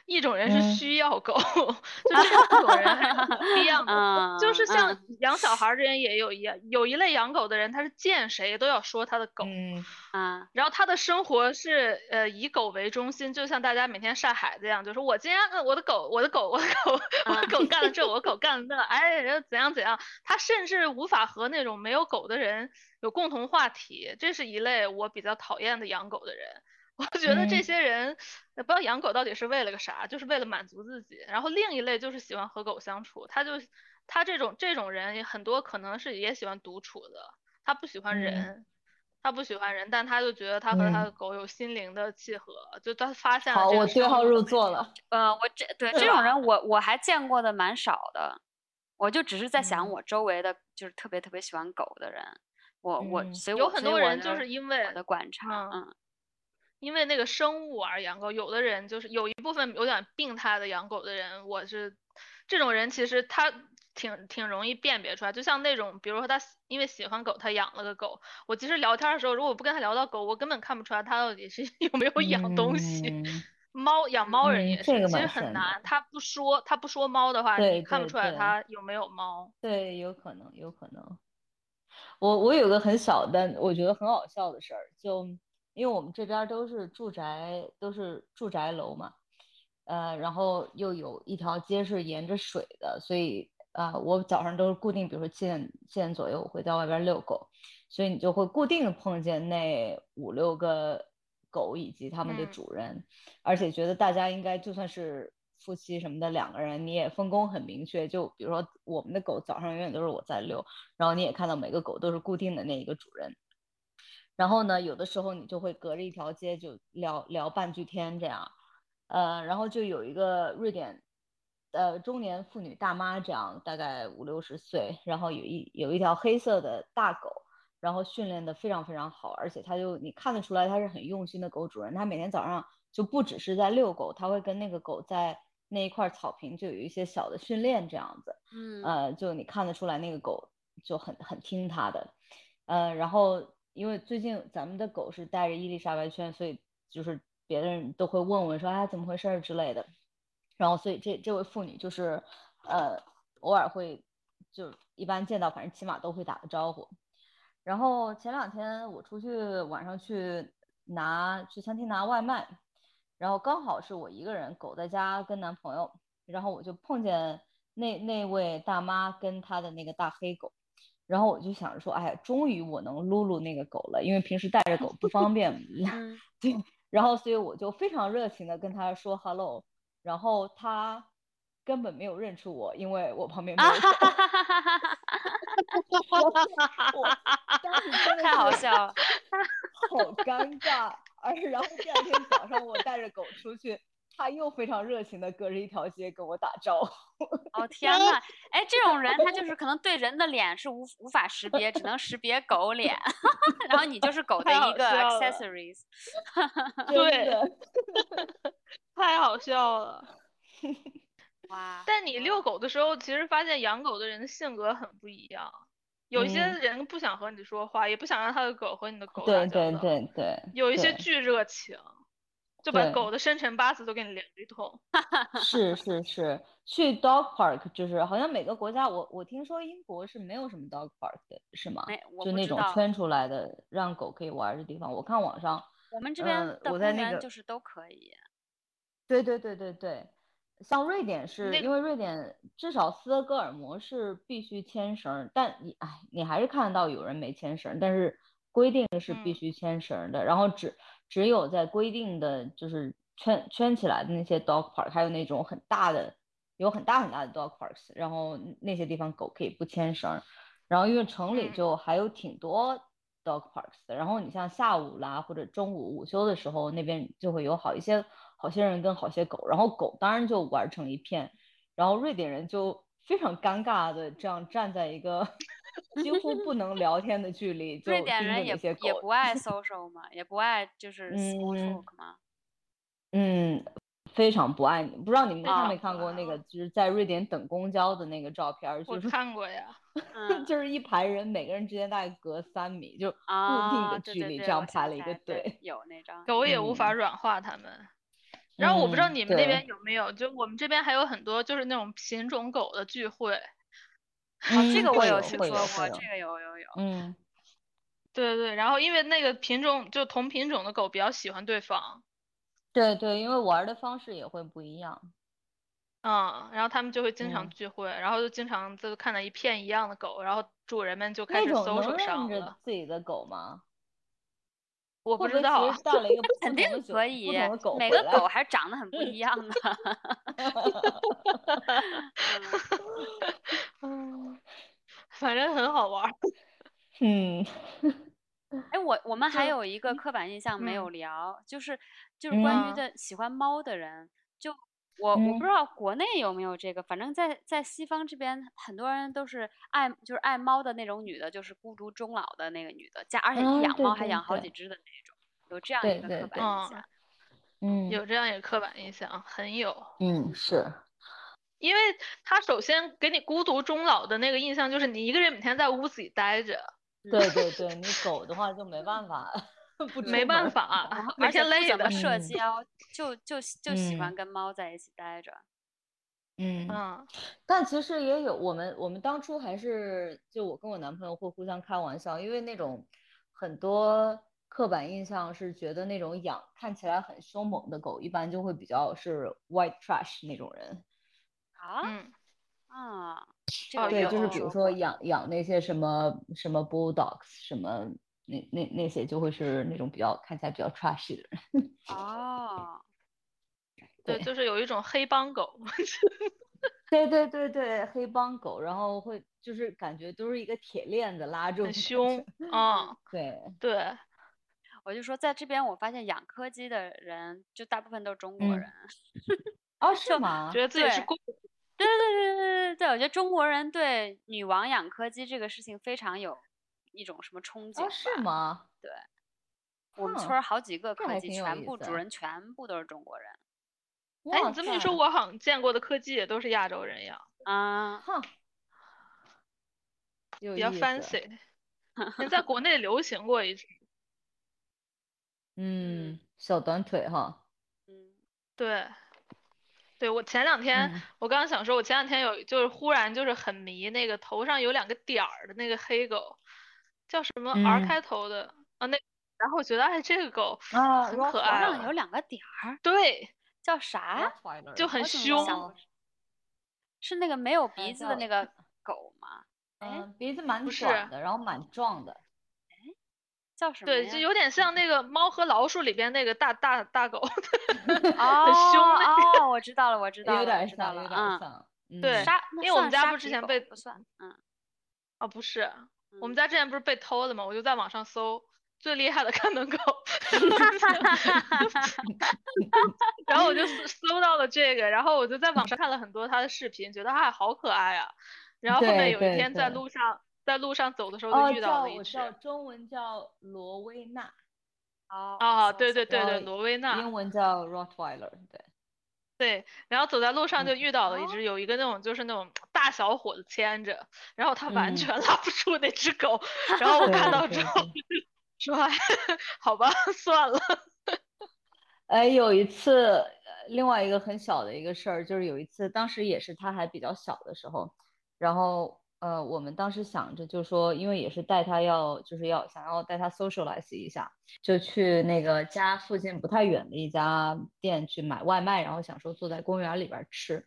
一种人是嗯需要狗，就这两种人还是不一样的。嗯就是像嗯养小孩儿的人也有一样，有一类养狗的人，他是见谁都要说他的狗。嗯啊然后他的生活是呃以狗为中心，就像大家每天晒孩子一样，就是我今天呃我的狗我的狗我的狗 我的狗干了这，我的狗干了那，哎，人怎样怎样，他甚至无法和那种没有狗的人有共同话题，这是一类我比较讨厌的养狗的人。我觉得这嗯些人也不知道养狗到底是为了个啥，就是为了满足自己。然后另一类就是喜欢和狗相处，他就他这种这种人也很多可能是也喜欢独处的，他不喜欢嗯人。他不喜欢人，但他就觉得他和他嗯的狗有心灵的契合，就他发现了好，这个我对号入座了。呃，我这对这种人我我还见过的蛮少的，我就只是在想嗯我周围的就是特别特别喜欢狗的人，我我嗯所以有很我所以我多人就的是因为我的观察，嗯嗯因为那个生物而养狗，有的人就是有一部分有点病态的养狗的人，我是这种人，其实他挺挺容易辨别出来。就像那种，比如说他喜因为喜欢狗，他养了个狗，我其实聊天的时候，如果不跟他聊到狗，我根本看不出来他到底是 有没有养东西。嗯猫养猫人嗯也是，这个其实很难，他不说他不说猫的话，你看不出来他有没有猫。对，有可能，有可能。我我有个很小但我觉得很好笑的事儿，就因为我们这边儿都是住宅，都是住宅楼嘛，呃，然后又有一条街是沿着水的，所以呃，我早上都是固定，比如说七点七点左右我会在外边遛狗，所以你就会固定的碰见那五六个狗以及它们的嗯主人，而且觉得大家应该就算是夫妻什么的两个人，你也分工很明确。就比如说我们的狗早上永远都是我在遛，然后你也看到每个狗都是固定的那一个主人。然后呢，有的时候你就会隔着一条街就聊聊半句天这样，呃，然后就有一个瑞典，呃，中年妇女大妈这样，大概五六十岁，然后有一有一条黑色的大狗，然后训练的非常非常好，而且它就你看得出来它是很用心的狗主人，它每天早上就不只是在遛狗，它会跟那个狗在那一块草坪就有一些小的训练这样子，嗯。呃，就你看得出来那个狗就很很听它的，呃，然后因为最近咱们的狗是带着伊丽莎白圈，所以就是别人都会问问说哎怎么回事儿之类的，然后所以这这位妇女就是呃偶尔会就一般见到反正起码都会打个招呼，然后前两天我出去晚上去拿去餐厅拿外卖，然后刚好是我一个人，狗在家跟男朋友，然后我就碰见那那位大妈跟她的那个大黑狗，然后我就想着说，哎呀，终于我能撸撸那个狗了，因为平时带着狗不方便，嗯对，然后所以我就非常热情的跟他说 hello，然后他根本没有认出我，因为我旁边没有狗，哈哈哈哈哈！我当时真的太好是笑了。好尴尬。而然后第二天早上我带着狗出去，它又非常热情的隔着一条街跟我打招呼。哦 天呐，哎，这种人他就是可能对人的脸是无无法识别，只能识别狗脸，然后你就是狗的一个 accessories。对，太好笑了。哇！但你遛狗的时候，其实发现养狗的人的性格很不一样。有一些嗯人不想和你说话，也不想让他的狗和你的狗打对交道。对对对，有一些巨热情，就把狗的生辰八字都给你聊一通。是是是，去 dog park 就是好像每个国家，我我听说英国是没有什么 dog park 的，是吗？就那。种圈出来的让狗可以玩儿的地方，我看网上，我们这边呃的公我在那个园就是都可以。对对对对对，像瑞典是因为瑞典至少斯德哥尔摩是必须牵绳儿，但你哎，你还是看得到有人没牵绳儿，但是规定是必嗯须牵绳儿的，然后只只有在规定的就是圈圈起来的那些 dog park，还有那种很大的有很大很大的 dog parks，然后那些地方狗可以不牵绳儿，然后因为城里嗯。就还有挺多 dog parks 的，然后你像下午啦或者中午午休的时候，那边就会有好一些好些人跟好些狗，然后狗当然就玩成一片，然后瑞典人就非常尴尬的这样站在一个几乎不能聊天的距离，就瑞典人也不爱 social 嘛，也不爱就是 small 嗯 talk 嘛。嗯，非常不爱你。不知道你们看啊没看过那个，就是在瑞典等公交的那个照片儿，我就是看过呀。嗯就是一排人，每个人之间大概隔三米，就固定啊，的距离，对对对，这样排了一个队。有那张。狗也无法嗯软化他们。然后我不知道嗯你们那边有没有，就我们这边还有很多就是那种品种狗的聚会。哦，这嗯个我有听说过，这个有有有。嗯对对对，然后因为那个品种就同品种的狗比较喜欢对方，对对，因为玩儿的方式也会不一样。嗯，然后他们就会经常嗯聚会，然后就经常就看到一片一样的狗，然后主人们就开始搜索能认着上了。自己的狗吗？我不知道 肯定可以每个狗还长得很不一样呢。嗯嗯，反正很好玩儿。嗯哎，我我们还就有一个刻板印象没有嗯聊，就是就是关于嗯的喜欢猫的人，就我我不嗯。知道国内有没有这个，反正在在西方这边，很多人都是爱就是爱猫的那种女的，就是孤独终老的那个女的，家而且养猫还养好几只的那种，有这样一个刻板印嗯象。嗯。有这样一个刻板印象，很有。嗯是，因为他首先给你孤独终老的那个印象，就是你一个人每天在屋子里待着，对对 对，你狗的话就没办法，不没办。法而且天累的不怎么。社嗯交，就就就喜欢嗯跟猫在一起待着。嗯。嗯但其实也有，我们我们当初还是就我跟我男朋友会互相开玩笑，因为那种很多刻板印象是觉得那种养看起来很凶猛的狗，一般就会比较是 white trash 那种人。啊嗯，啊，对，就是比如说养养那些什么什么 bulldogs 什么那那那些就会是那种比较看起来比较 trashy 的人。哦，对，就是有一种黑帮狗。对对对对，黑帮狗，然后会就是感觉都是一个铁链子拉住，很凶，嗯，对，对，我就说在这边我发现养柯基的人就大部分都是中国嗯人。哦，是吗觉？得自己是公，对对对对对对对，我觉得中国人对女王养柯基这个事情非常有一种什么憧憬哦，是吗？对？我们村儿好几个柯基，这还挺有全部主人全部都是中国人哎，你这么一说，我好像见过的科技也都是亚洲人养，啊。哼，比较 fancy，你在国内流行过一阵。嗯，小短腿哈，嗯，对，对，我前两天，嗯我刚刚想说，我前两天有就是忽然就是很迷那个头上有两个点儿的那个黑狗，叫什么 R 嗯。开头的啊那，然后我觉得哎这个狗啊很可爱头上有两个点儿，对，叫啥？就很凶是那个没有鼻呃子的那个狗吗？哎嗯，鼻子蛮短的，然后蛮壮的，叫什么对，就有点像那个《猫和老鼠》里边那个大大大狗，哦很凶那哦，我知道了，我知道了，有我点像，知道了，有点嗯，像，对因为我们家不是之前被不算，嗯，哦不是，我们嗯家之前不是被偷了吗？我就在网上搜最厉害的看门狗，然后我就搜搜到了这个，然后我就在网上看了很多它的视频，觉得哎好可爱啊。然后后面有一天在对路上在路上走的时候哦，就遇到了一只，中文叫罗威纳，哦对对对对，罗威纳英，文叫 Rottweiler，对，对，然后走在路上就嗯遇到了一哦。只，有一个那种就是那种大小伙子牵着，然后他完嗯。全拉不住那只狗，然后我看到之后。说哎 好吧 算了，哎，有一次，呃另外一个很小的一个事儿，就是有一次，当时也是他还比较小的时候，然后呃，我们当时想着就说，因为也是带他要，就是要想要带他 socialize 一下，就去那个家附近不太远的一家店去买外卖，然后想说坐在公园里边吃，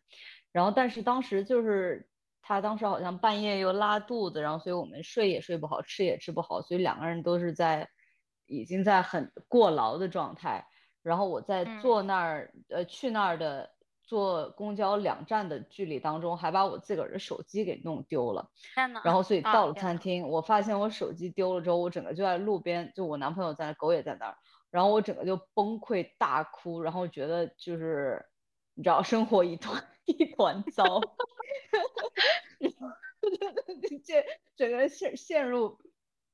然后但是当时就是他当时好像半夜又拉肚子，然后所以我们睡也睡不好，吃也吃不好，所以两个人都是在已经在很过劳的状态，然后我在坐那儿，呃，去那儿的。坐公交两站的距离当中，还把我自个儿的手机给弄丢了。然后，所以到了餐厅，我发现我手机丢了之后，我整个就在路边，就我男朋友在那，狗也在那儿，然后我整个就崩溃大哭，然后觉得就是你知道，生活一团 一团糟，这整个陷陷入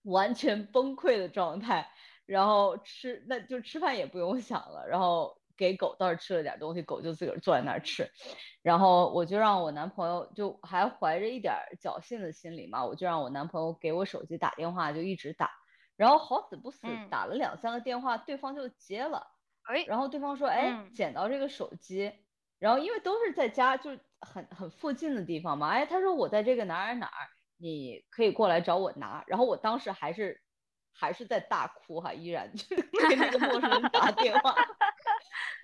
完全崩溃的状态。然后吃，那就吃饭也不用想了。然后。给狗倒是吃了点东西，狗就自个儿坐在那儿吃，然后我就让我男朋友就还怀着一点侥幸的心理嘛，我就让我男朋友给我手机打电话，就一直打，然后好死不死打了两三个电话，对方就接了，哎，然后对方说，哎，捡到这个手机，然后因为都是在家，就是很很附近的地方嘛，哎，他说我在这个哪儿哪儿，你可以过来找我拿，然后我当时还是还是在大哭哈，依然就 给那个陌生人打电话。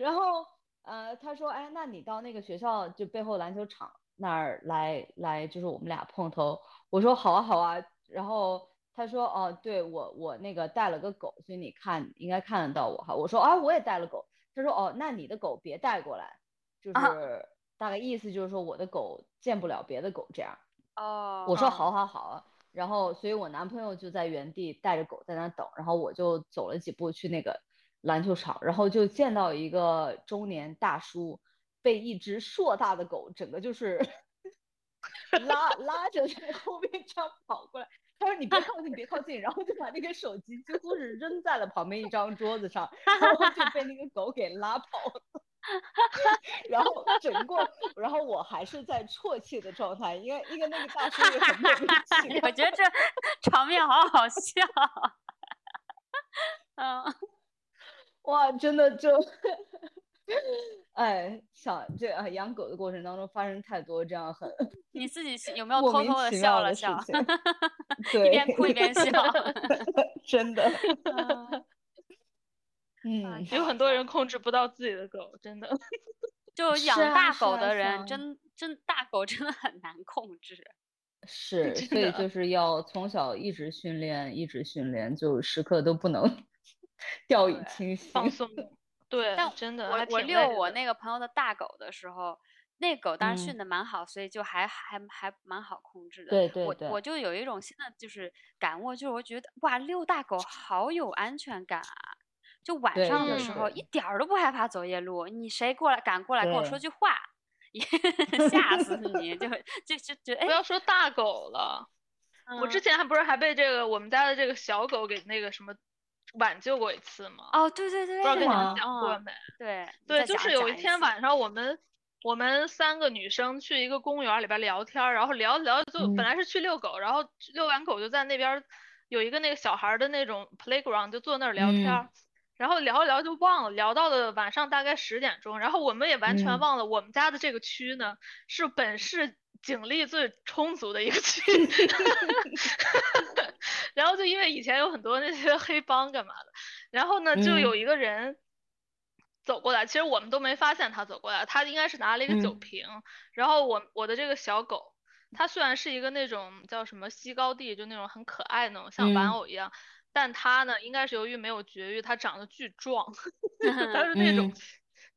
然后，呃，他说，哎，那你到那个学校就背后篮球场那儿来来，就是我们俩碰头。我说好啊好啊。然后他说，哦，对我我那个带了个狗，所以你看应该看得到我哈。我说啊，我也带了狗。他说，哦，那你的狗别带过来，就是大概意思就是说我的狗见不了别的狗这样。哦。我说好好好。然后，所以我男朋友就在原地带着狗在那等，然后我就走了几步去那个。篮球场，然后就见到一个中年大叔被一只硕大的狗整个就是 拉拉着在后面这样跑过来。他说：“你别靠近，别靠近。”然后就把那个手机几乎是扔在了旁边一张桌子上，然后就被那个狗给拉跑了。然后整个，然后我还是在啜泣的状态，因为因为那个大叔也很莫名其妙。我觉得这场面好好笑。嗯。哇，真的就，哎，想这啊，养狗的过程当中发生太多这样很，你自己有 没有偷偷的笑了笑？对，一边哭一边笑，真的。嗯，有很多人控制不到自己的狗，真的。就养大狗的人，真真大狗真的很难控制。是，所以就是要从小一直训练，一直训练，就时刻都不能。掉以轻心，放松。对，但真的，我我遛我那个朋友的大狗的时候，那狗当然训的蛮好，所以就还还还蛮好控制的。对对对。我我就有一种新的就是感悟，就是我觉得哇，遛大狗好有安全感啊！就晚上的时候一点儿都不害怕走夜路，你谁过来敢过来跟我说句话，吓死你！就就就就哎，不要说大狗了，我之前还不是还被这个我们家的这个小狗给那个什么。挽救过一次吗？哦，对对对，不知道跟你们讲过没？对对，就是有一天晚上，我们我们三个女生去一个公园里边聊天，然后聊聊就本来是去遛狗，然后遛完狗就在那边有一个那个小孩的那种 playground，就坐那儿聊天，然后聊着聊就忘了，聊到了晚上大概十点钟，然后我们也完全忘了我们家的这个区呢是本市。警力最充足的一个区，然后就因为以前有很多那些黑帮干嘛的，然后呢就有一个人走过来，其实我们都没发现他走过来，他应该是拿了一个酒瓶，然后我我的这个小狗，它虽然是一个那种叫什么西高地，就那种很可爱那种像玩偶一样，但它呢应该是由于没有绝育，它长得巨壮，它是那种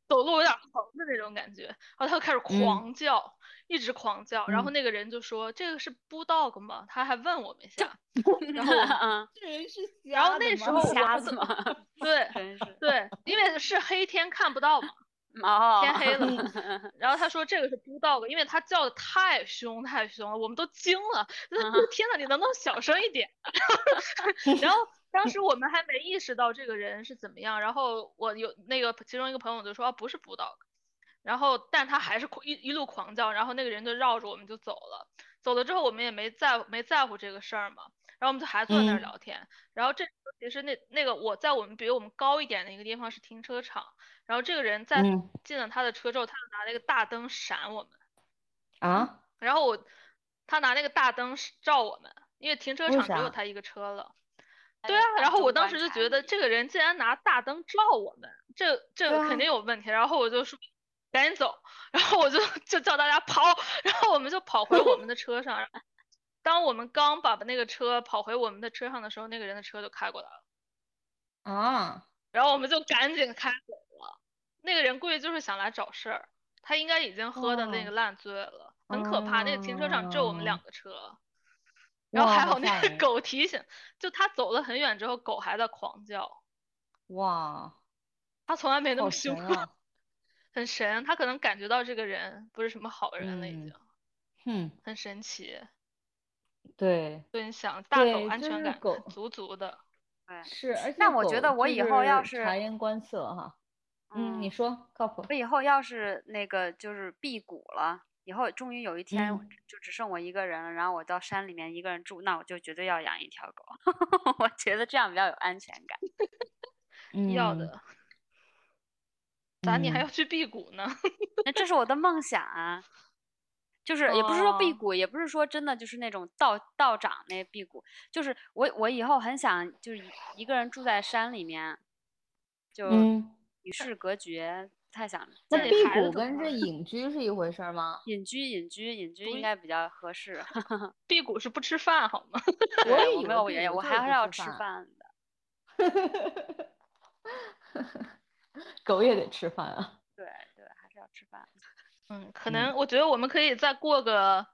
走路有点横的那种感觉，然后它就开始狂叫。一直狂叫，然后那个人就说：“这个是 bulldog 吗？”他还问我们一下，然后 这人是然后那时候瞎子吗？对，对，因为是黑天看不到嘛，天黑了。然后他说这个是 bulldog，因为他叫的太凶太凶了，我们都惊了。天呐，你能不能小声一点？然后当时我们还没意识到这个人是怎么样。然后我有那个其中一个朋友就说：“不是 bulldog。”然后，但他还是一一路狂叫，然后那个人就绕着我们就走了。走了之后，我们也没在没在乎这个事儿嘛，然后我们就还坐在那儿聊天。然后这其实那那个我在我们比我们高一点的一个地方是停车场，然后这个人在进了他的车之后，他就拿那个大灯闪我们。啊？然后我他拿那个大灯照我们，因为停车场只有他一个车了。对啊，然后我当时就觉得这个人竟然拿大灯照我们，这这肯定有问题。然后我就说赶紧走，然后我就就叫大家跑，然后我们就跑回我们的车上。当我们刚把那个车跑回我们的车上的时候，那个人的车就开过来了。啊，然后我们就赶紧开走了。那个人估计就是想来找事儿，他应该已经喝的那个烂醉了，很可怕。那个停车场只有我们两个车。然后还好那个狗提醒，就他走了很远之后，狗还在狂叫。哇，他从来没那么凶过，很神。他可能感觉到这个人不是什么好人了，已经。嗯，很神奇。对。对，你想大狗安全感足足的。对。是，而且那我觉得我以后要是察言观色哈。嗯，你说靠谱。我以后要是那个就是辟谷了。以后终于有一天就只剩我一个人了，然后我到山里面一个人住，那我就绝对要养一条狗。我觉得这样比较有安全感。要的。咋你还要去辟谷呢？那这是我的梦想啊！就是也不是说辟谷，也不是说真的就是那种道道长那辟谷，就是我我以后很想就是一个人住在山里面，就与世隔绝。太想那辟谷跟这 隐居是一回事吗？隐居，隐居，隐居应该比较合适。辟谷是不吃饭好吗？我也没有，我我还是要吃饭的。狗也得吃饭啊。对对，还是要吃饭。嗯，可能我觉得我们可以再过个，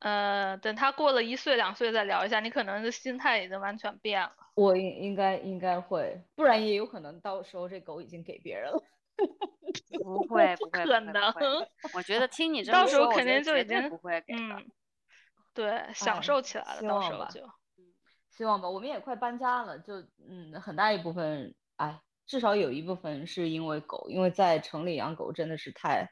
呃，等他过了一岁两岁再聊一下。你可能的心态已经完全变了。我应应该应该会，不然也有可能到时候这狗已经给别人了。不会，不会，可能。我觉得听你这么说，到时候肯定就已经不会给了。对，享受起来了，到时候就。希望吧，我们也快搬家了，就嗯，很大一部分，哎，至少有一部分是因为狗，因为在城里养狗真的是太，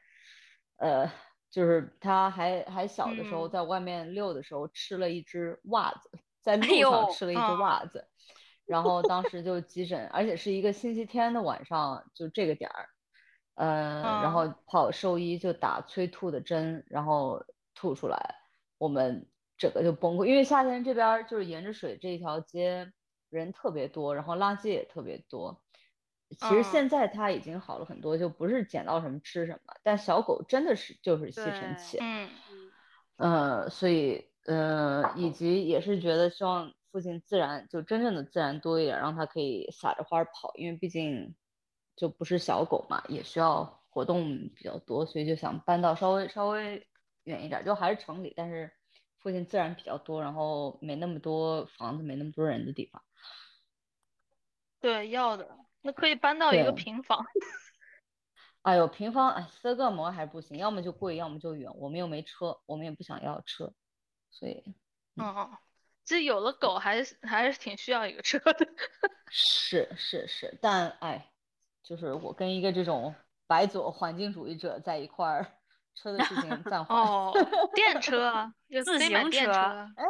呃，就是它还还小的时候，在外面遛的时候吃了一只袜子，在路上吃了一只袜子。然后当时就急诊，而且是一个星期天的晚上，就这个点儿，呃，然后跑兽医就打催吐的针，然后吐出来，我们整个就崩溃。因为夏天这边就是沿着水这一条街人特别多，然后垃圾也特别多。其实现在它已经好了很多，就不是捡到什么吃什么，但小狗真的是就是吸尘器。嗯所以呃，以及也是觉得希望。附近自然就真正的自然多一点，让它可以撒着欢跑，因为毕竟就不是小狗嘛，也需要活动比较多，所以就想搬到稍微稍微远一点，就还是城里，但是附近自然比较多，然后没那么多房子，没那么多人的地方。对，要的那可以搬到一个平房。哎呦，平房哎，四个模还是不行，要么就贵，要么就远，我们又没车，我们也不想要车，所以嗯。这有了狗，还是还是挺需要一个车的。是是是，但哎，就是我跟一个这种白左环境主义者在一块儿，车的事情暂缓。哦，电车，自行车。哎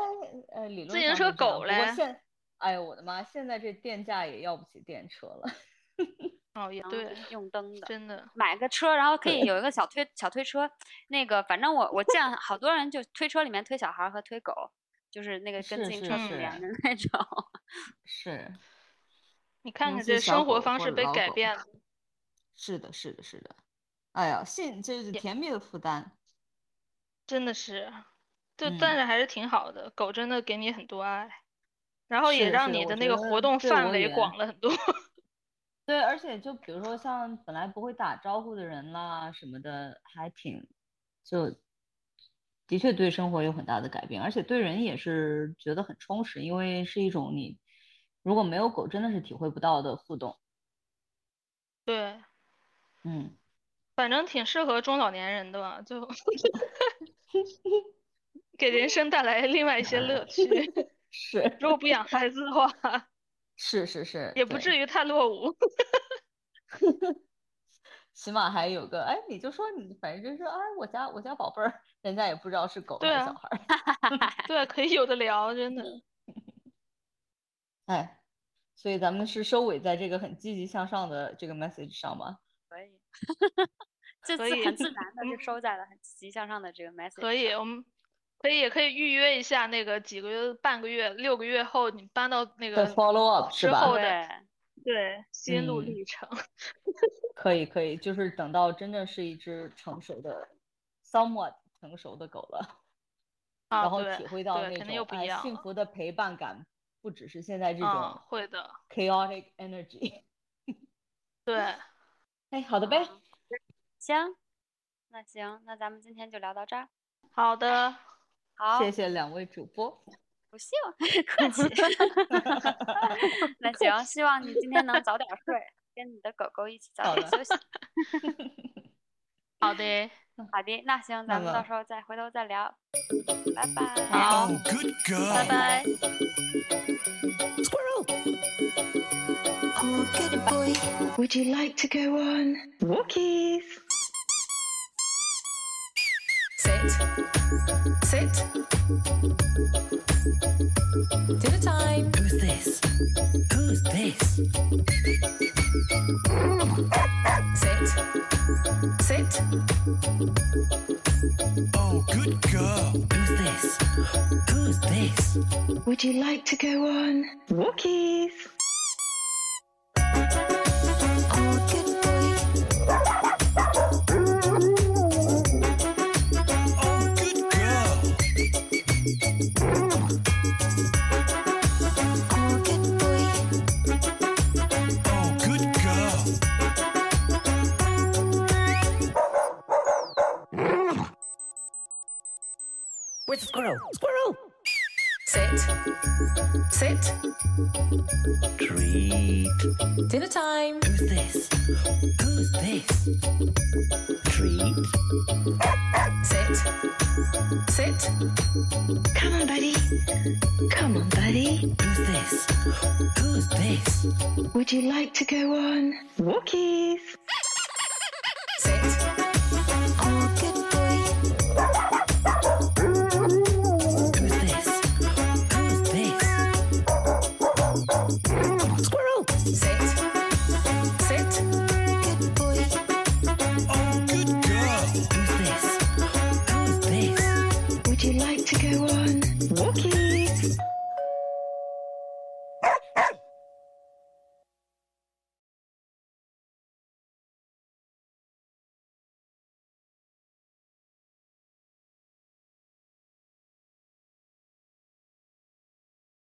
哎，理论自行车狗嘞。现，哎呦我的妈，现在这电价也要不起电车了。哦，也对，用灯的，真的。买个车，然后可以有一个小推 小推车，那个反正我我见好多人就推车里面推小孩和推狗。就是那个跟自行车比的那种，是。你看看这生活方式被改变了。是的，是的，是的。哎呀，幸这是甜蜜的负担。真的是，就但是还是挺好的。狗真的给你很多爱，然后也让你的那个活动范围广了很多。对，而且就比如说像本来不会打招呼的人啦什么的，还挺就。的确对生活有很大的改变，而且对人也是觉得很充实，因为是一种你如果没有狗真的是体会不到的互动。对，嗯，反正挺适合中老年人的吧，就 给人生带来另外一些乐趣。是，如果不养孩子的话，是是是，也不至于太落伍。起码还有个，哎，你就说你，反正就是，哎，我家我家宝贝儿，人家也不知道是狗还是小孩儿，对，可以有的聊，真的。哎，所以咱们是收尾在这个很积极向上的这个 message 上吗？可以，这次很自然的就收在了很积极向上的这个 message。可以，我们可以也可以预约一下那个几个月、半个月、六个月后你搬到那个 follow up 是吧？之后的对，对心路嗯历程。可以可以，就是等到真正是一只成熟的，somewhat 成熟的狗了，啊，然后体会到那对肯定又不种哎幸一样了福的陪伴感，不只是现在这嗯，种会的，chaotic energy。对，哎，好的呗，行，那行，那咱们今天就聊到这儿。好的，好，谢谢两位主播。不信，客气。那行，希望你今天能早点睡，跟你的狗狗一起早点休息。好的，好的，那行，咱们到时候再回头再聊。拜拜。好 Oh, good girl. 拜拜。Oh, good boy. Would you like to go on walkies? Sit. Sit. Dinner time. Who's this? Who's this? Sit. Sit. Oh, good girl. Who's this? Who's this? Would you like to go on walkies? Squirrel? Squirrel! Sit. Sit. Treat. Dinner time. Who's this? Who's this? Treat. Sit. Sit. Come on, buddy. Come on, buddy. Who's this? Who's this? Would you like to go on walkies?